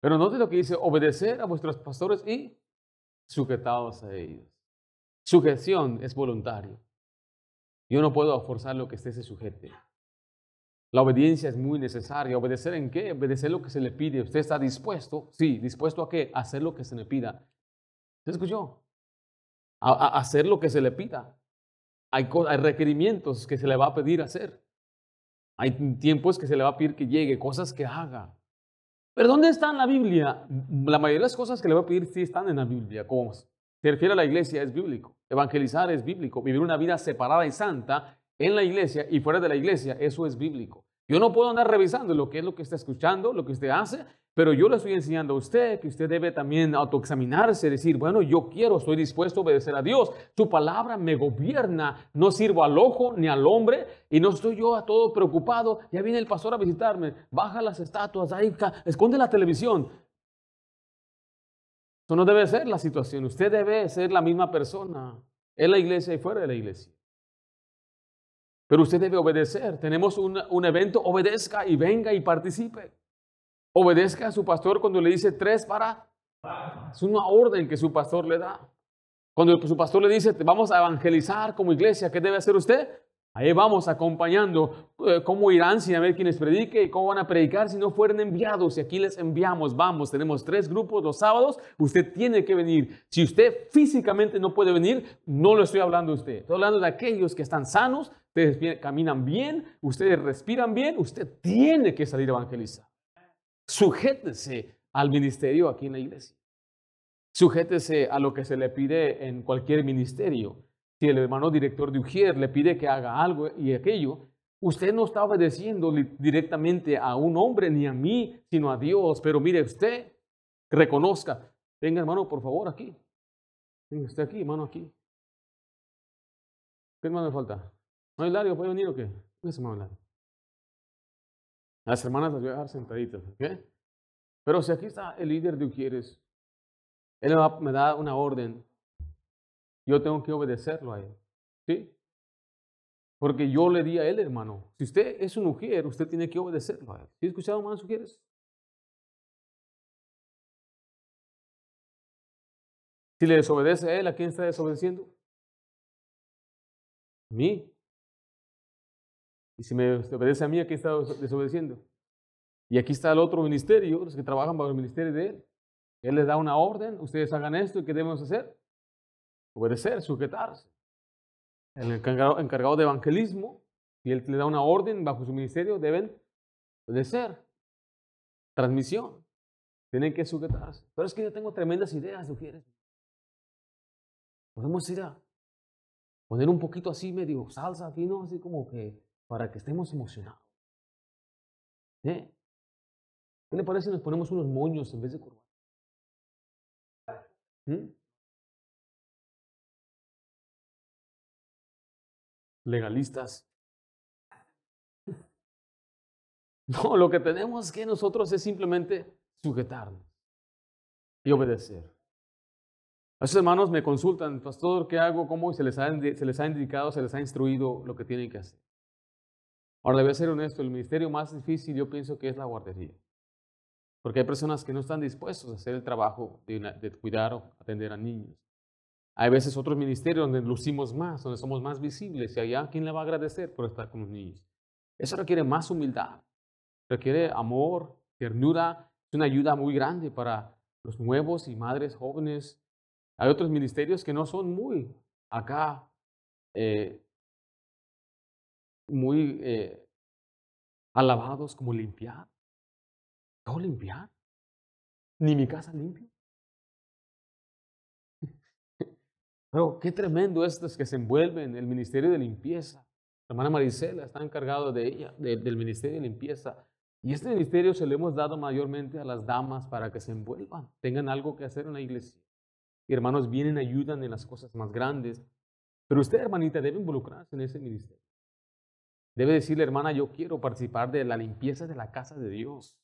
Pero note lo que dice, obedecer a vuestros pastores y sujetados a ellos. Sujeción es voluntario. Yo no puedo forzar lo que esté se sujete. La obediencia es muy necesaria. ¿Obedecer en qué? Obedecer lo que se le pide. ¿Usted está dispuesto? Sí, dispuesto a qué? A hacer lo que se le pida. ¿Se escuchó? A, hacer lo que se le pida. Hay, hay requerimientos que se le va a pedir hacer. Hay tiempos que se le va a pedir que llegue, cosas que haga. Pero ¿dónde está en la Biblia? La mayoría de las cosas que le va a pedir sí están en la Biblia. ¿Cómo se refiere a la iglesia es bíblico. Evangelizar es bíblico. Vivir una vida separada y santa en la iglesia y fuera de la iglesia, eso es bíblico. Yo no puedo andar revisando lo que es lo que está escuchando, lo que usted hace, pero yo le estoy enseñando a usted que usted debe también autoexaminarse, decir, bueno, yo quiero, estoy dispuesto a obedecer a Dios. Su palabra me gobierna, no sirvo al ojo ni al hombre y no estoy yo a todo preocupado. Ya viene el pastor a visitarme, baja las estatuas, ahí, esconde la televisión. Eso no debe ser la situación. Usted debe ser la misma persona en la iglesia y fuera de la iglesia. Pero usted debe obedecer. Tenemos un, un, evento, obedezca y venga y participe. Obedezca a su pastor cuando le dice tres para. Es una orden que su pastor le da. Cuando su pastor le dice, vamos a evangelizar como iglesia, ¿qué debe hacer usted? Ahí vamos acompañando eh, cómo irán sin haber quienes predique y cómo van a predicar si no fueran enviados. Y aquí les enviamos, vamos, tenemos tres grupos los sábados, usted tiene que venir. Si usted físicamente no puede venir, no lo estoy hablando de usted. Estoy hablando de aquellos que están sanos, ustedes caminan bien, ustedes respiran bien, usted tiene que salir a. Sujétese al ministerio aquí en la iglesia. Sujétese a lo que se le pide en cualquier ministerio si el hermano director de Ujier le pide que haga algo y aquello, usted no está obedeciendo directamente a un hombre ni a mí, sino a Dios. Pero mire, usted reconozca, venga hermano, por favor, aquí. Venga usted aquí, hermano, aquí. ¿Qué hermano me falta? ¿No hay Lario? ¿Puede venir o qué? ¿Qué es hermano Lario? Las hermanas las voy a dejar sentaditas, ¿ok? Pero si aquí está el líder de Ujieres, él me da una orden yo tengo que obedecerlo a él. ¿Sí? Porque yo le di a él, hermano. Si usted es un ujier, usted tiene que obedecerlo a él. ¿Sí escuchado más ujieres? Si le desobedece a él, ¿a quién está desobedeciendo? A mí. Y si me desobedece a mí, ¿a quién está desobedeciendo? Y aquí está el otro ministerio, los que trabajan bajo el ministerio de él. Él les da una orden, ustedes hagan esto, ¿y qué debemos hacer? Obedecer, sujetarse. El encargado, encargado de evangelismo, si él le da una orden bajo su ministerio, deben obedecer. Transmisión. Tienen que sujetarse. Pero es que yo tengo tremendas ideas, quieres? Podemos ir a poner un poquito así, medio salsa aquí, ¿no? Así como que para que estemos emocionados. ¿Eh? ¿Qué le parece si nos ponemos unos moños en vez de? ¿Mm? Legalistas. No, lo que tenemos que nosotros es simplemente sujetarnos y obedecer. A esos hermanos me consultan, pastor, ¿qué hago? ¿Cómo? Se les, ha, se les ha indicado, se les ha instruido lo que tienen que hacer. Ahora, debe ser honesto, el ministerio más difícil yo pienso que es la guardería. Porque hay personas que no están dispuestos a hacer el trabajo de, cuidar o atender a niños. Hay veces otros ministerios donde lucimos más, donde somos más visibles y allá, ¿quién le va a agradecer por estar con los niños? Eso requiere más humildad, requiere amor, ternura, es una ayuda muy grande para los nuevos y madres jóvenes. Hay otros ministerios que no son muy acá, eh, muy eh, alabados como limpiar. ¿Todo limpiar? ¿Ni mi casa limpio? Pero qué tremendo estos que se envuelven en el ministerio de limpieza. La hermana Marisela está encargada de ella, del ministerio de limpieza. Y este ministerio se lo hemos dado mayormente a las damas para que se envuelvan, tengan algo que hacer en la iglesia. Y hermanos vienen, ayudan en las cosas más grandes. Pero usted, hermanita, debe involucrarse en ese ministerio. Debe decirle, hermana, yo quiero participar de la limpieza de la casa de Dios.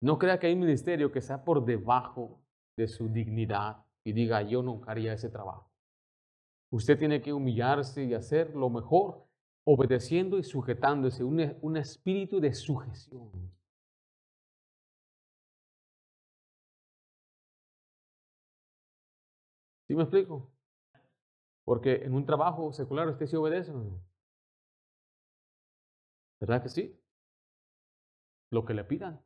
No crea que hay un ministerio que sea por debajo de su dignidad y diga, yo no haría ese trabajo. Usted tiene que humillarse y hacer lo mejor, obedeciendo y sujetándose, un, un espíritu de sujeción. ¿Sí me explico? Porque en un trabajo secular usted se obedece. ¿Verdad que sí? Lo que le pidan.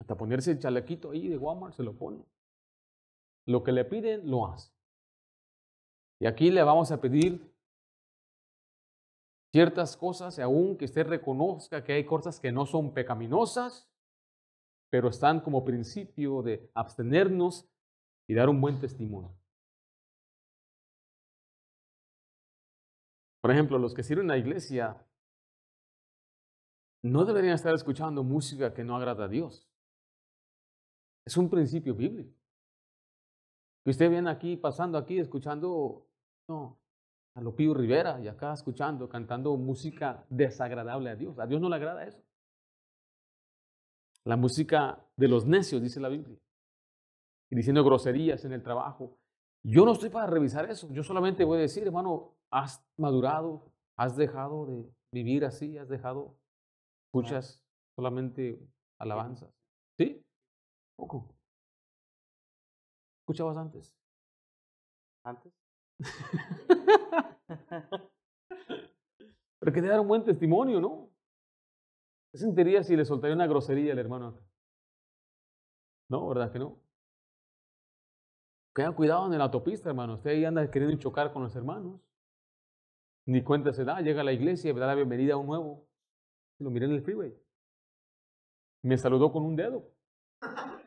Hasta ponerse el chalequito ahí de Walmart se lo pone. Lo que le piden, lo hace. Y aquí le vamos a pedir ciertas cosas, aún que usted reconozca que hay cosas que no son pecaminosas, pero están como principio de abstenernos y dar un buen testimonio. Por ejemplo, los que sirven a la iglesia no deberían estar escuchando música que no agrada a Dios. Es un principio bíblico. Que usted viene aquí, pasando aquí, escuchando no, a Lopío Rivera y acá escuchando, cantando música desagradable a Dios. A Dios no le agrada eso. La música de los necios, dice la Biblia. Y diciendo groserías en el trabajo. Yo no estoy para revisar eso. Yo solamente voy a decir, hermano, has madurado, has dejado de vivir así, has dejado, escuchas solamente alabanzas. ¿Sí? Poco. ¿Escuchabas antes? ¿Antes? Pero que dar un buen testimonio, ¿no? ¿Qué sentiría si le soltaría una grosería al hermano No, ¿verdad que no? Queda cuidado en la autopista, hermano. Usted ahí anda queriendo chocar con los hermanos. Ni cuenta se da, llega a la iglesia y da la bienvenida a un nuevo. Lo miré en el freeway. Me saludó con un dedo.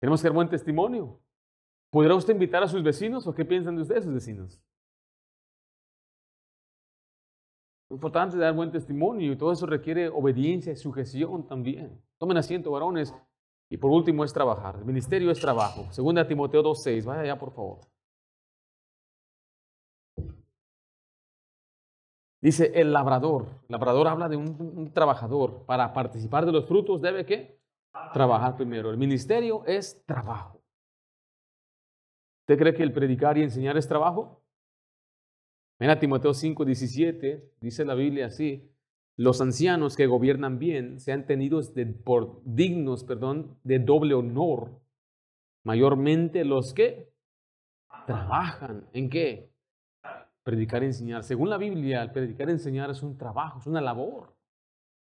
Tenemos que dar buen testimonio. ¿Podrá usted invitar a sus vecinos o qué piensan de ustedes sus vecinos? Es importante dar buen testimonio y todo eso requiere obediencia y sujeción también. Tomen asiento, varones. Y por último es trabajar. El ministerio es trabajo. Segunda Timoteo 2.6. Vaya allá, por favor. Dice el labrador. El labrador habla de un, un trabajador. Para participar de los frutos debe que trabajar primero. El ministerio es trabajo. ¿Usted cree que el predicar y enseñar es trabajo? Mira Timoteo 5, 17, dice la Biblia así. los ancianos que gobiernan bien sean tenidos por dignos, perdón, de doble honor, mayormente los que trabajan. ¿En qué? Predicar y enseñar. Según la Biblia, el predicar y enseñar es un trabajo, es una labor.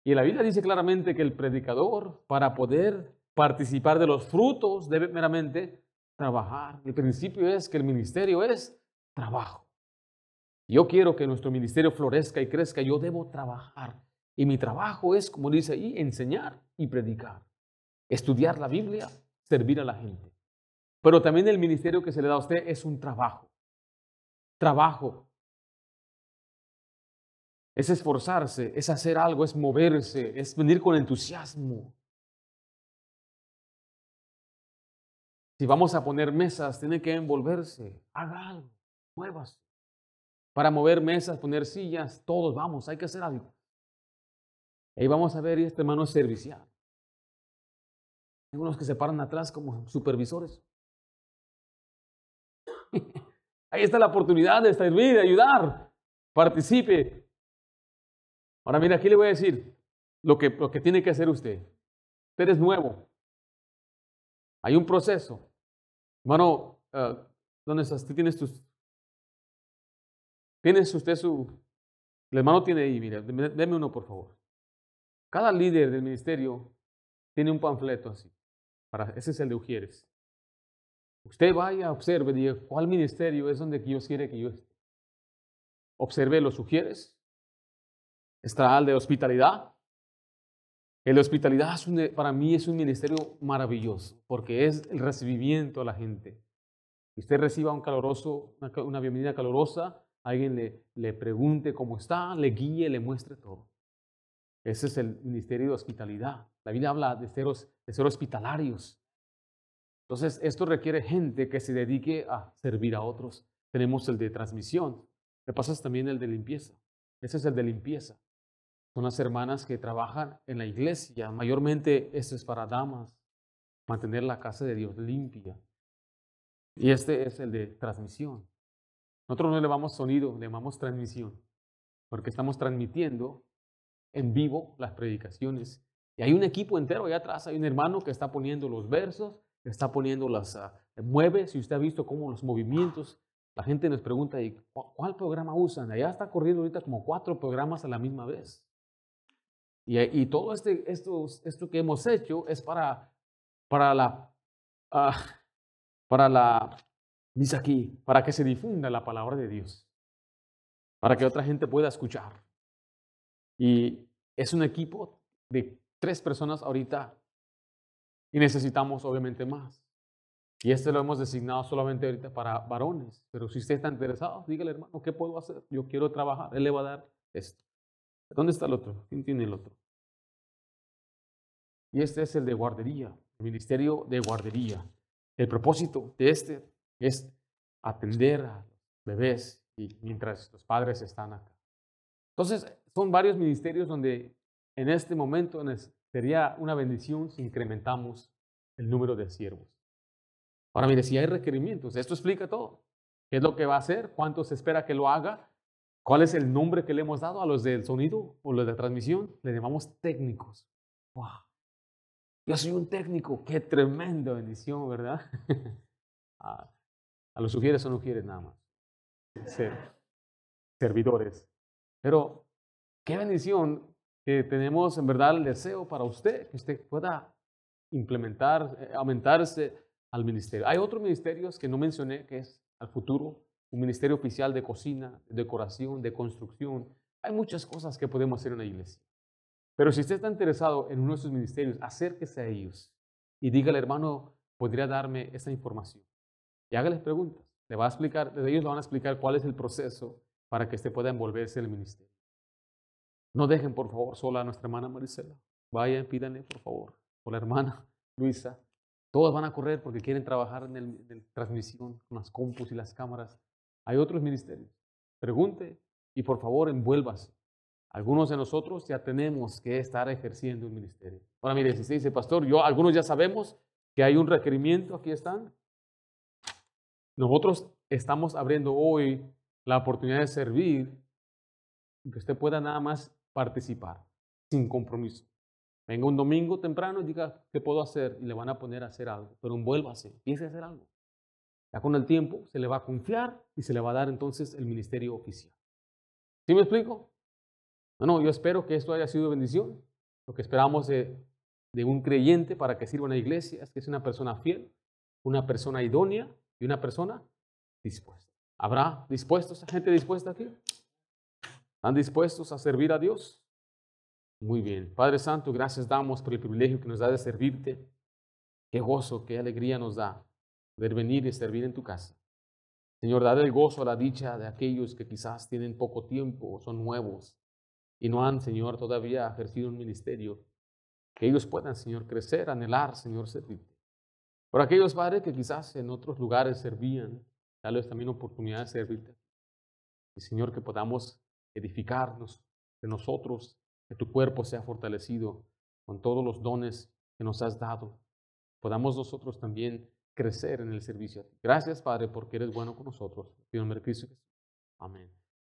Y la Biblia dice claramente que el predicador, para poder participar de los frutos, debe meramente trabajar. El principio es que el ministerio es trabajo. Yo quiero que nuestro ministerio florezca y crezca, yo debo trabajar. Y mi trabajo es, como dice ahí, enseñar y predicar. Estudiar la Biblia, servir a la gente. Pero también el ministerio que se le da a usted es un trabajo. Trabajo. Es esforzarse, es hacer algo, es moverse, es venir con entusiasmo. Si vamos a poner mesas, tiene que envolverse. Haga algo, muévase para mover mesas, poner sillas, todos vamos, hay que hacer algo. Ahí vamos a ver, y este hermano es servicial. Hay unos que se paran atrás como supervisores. Ahí está la oportunidad de servir, de ayudar. Participe. Ahora mira, aquí le voy a decir lo que, lo que tiene que hacer usted. Usted es nuevo. Hay un proceso. Hermano, uh, ¿dónde estás? ¿Tú tienes tus ¿Tiene usted su... El hermano tiene ahí, mire, deme uno por favor. Cada líder del ministerio tiene un panfleto así. Para, ese es el de Ujieres. Usted vaya, observe, diga, ¿cuál ministerio es donde Dios quiere que yo esté? Observe los Ujieres. Está el de hospitalidad. El hospitalidad para mí es un ministerio maravilloso porque es el recibimiento a la gente. usted reciba un caloroso, una bienvenida calorosa, alguien le, le pregunte cómo está, le guíe, le muestre todo. Ese es el ministerio de hospitalidad. La Biblia habla de ser, de ser hospitalarios. Entonces, esto requiere gente que se dedique a servir a otros. Tenemos el de transmisión. Me pasas también el de limpieza. Ese es el de limpieza. Son las hermanas que trabajan en la iglesia. Mayormente, esto es para damas. Mantener la casa de Dios limpia. Y este es el de transmisión. Nosotros no le llamamos sonido, le llamamos transmisión, porque estamos transmitiendo en vivo las predicaciones. Y hay un equipo entero allá atrás, hay un hermano que está poniendo los versos, está poniendo las, uh, mueve, si usted ha visto cómo los movimientos, la gente nos pregunta, ¿y cuál programa usan? Allá está corriendo ahorita como cuatro programas a la misma vez. Y, y todo este, esto, esto que hemos hecho es para, para la, uh, para la Dice aquí, para que se difunda la palabra de Dios, para que otra gente pueda escuchar. Y es un equipo de tres personas ahorita y necesitamos obviamente más. Y este lo hemos designado solamente ahorita para varones. Pero si usted está interesado, dígale, hermano, ¿qué puedo hacer? Yo quiero trabajar. Él le va a dar esto. ¿Dónde está el otro? ¿Quién tiene el otro? Y este es el de guardería, el ministerio de guardería. El propósito de este es atender a los bebés y mientras los padres están acá. Entonces, son varios ministerios donde en este momento sería una bendición si incrementamos el número de siervos. Ahora, mire, si hay requerimientos, esto explica todo. ¿Qué es lo que va a hacer? ¿Cuánto se espera que lo haga? ¿Cuál es el nombre que le hemos dado a los del sonido o los de transmisión? Le llamamos técnicos. ¡Wow! Yo soy un técnico. ¡Qué tremenda bendición, ¿verdad? ah, a los sugieres son sugieres nada más. Ser servidores. Pero qué bendición que tenemos en verdad el deseo para usted, que usted pueda implementar, eh, aumentarse al ministerio. Hay otros ministerios que no mencioné, que es al futuro, un ministerio oficial de cocina, de decoración, de construcción. Hay muchas cosas que podemos hacer en la iglesia. Pero si usted está interesado en uno de esos ministerios, acérquese a ellos y dígale, hermano, ¿podría darme esa información? y hágales preguntas. Le va a explicar, ellos le van a explicar cuál es el proceso para que usted pueda envolverse en el ministerio. No dejen, por favor, sola a nuestra hermana Marisela. Vayan, pídanle, por favor, o la hermana Luisa. Todos van a correr porque quieren trabajar en, la transmisión con las compus y las cámaras. Hay otros ministerios. Pregunte y por favor envuélvase. Algunos de nosotros ya tenemos que estar ejerciendo un ministerio. Ahora mire, si usted dice, pastor, yo, algunos ya sabemos que hay un requerimiento, aquí están, nosotros estamos abriendo hoy la oportunidad de servir, que usted pueda nada más participar, sin compromiso. Venga un domingo temprano y diga, ¿qué puedo hacer? Y le van a poner a hacer algo, pero envuélvase, empiece a hacer algo. Ya con el tiempo se le va a confiar y se le va a dar entonces el ministerio oficial. ¿Sí me explico? No, yo espero que esto haya sido bendición. Lo que esperamos de, de un creyente para que sirva en la iglesia es que sea una persona fiel, una persona idónea y una persona dispuesta. ¿Habrá dispuestos, gente dispuesta aquí? ¿Están dispuestos a servir a Dios? Muy bien. Padre Santo, gracias damos por el privilegio que nos da de servirte. Qué gozo, qué alegría nos da poder venir y servir en tu casa. Señor, dad el gozo la dicha de aquellos que quizás tienen poco tiempo, son nuevos y no han, Señor, todavía ejercido un ministerio. Que ellos puedan, Señor, crecer, anhelar, Señor, servirte. Por aquellos, padres que quizás en otros lugares servían, darles también oportunidad de servirte. Y, Señor, que podamos edificarnos de nosotros, que tu cuerpo sea fortalecido con todos los dones que nos has dado. Podamos nosotros también crecer en el servicio. Gracias, Padre, porque eres bueno con nosotros. En nombre de Cristo Amén.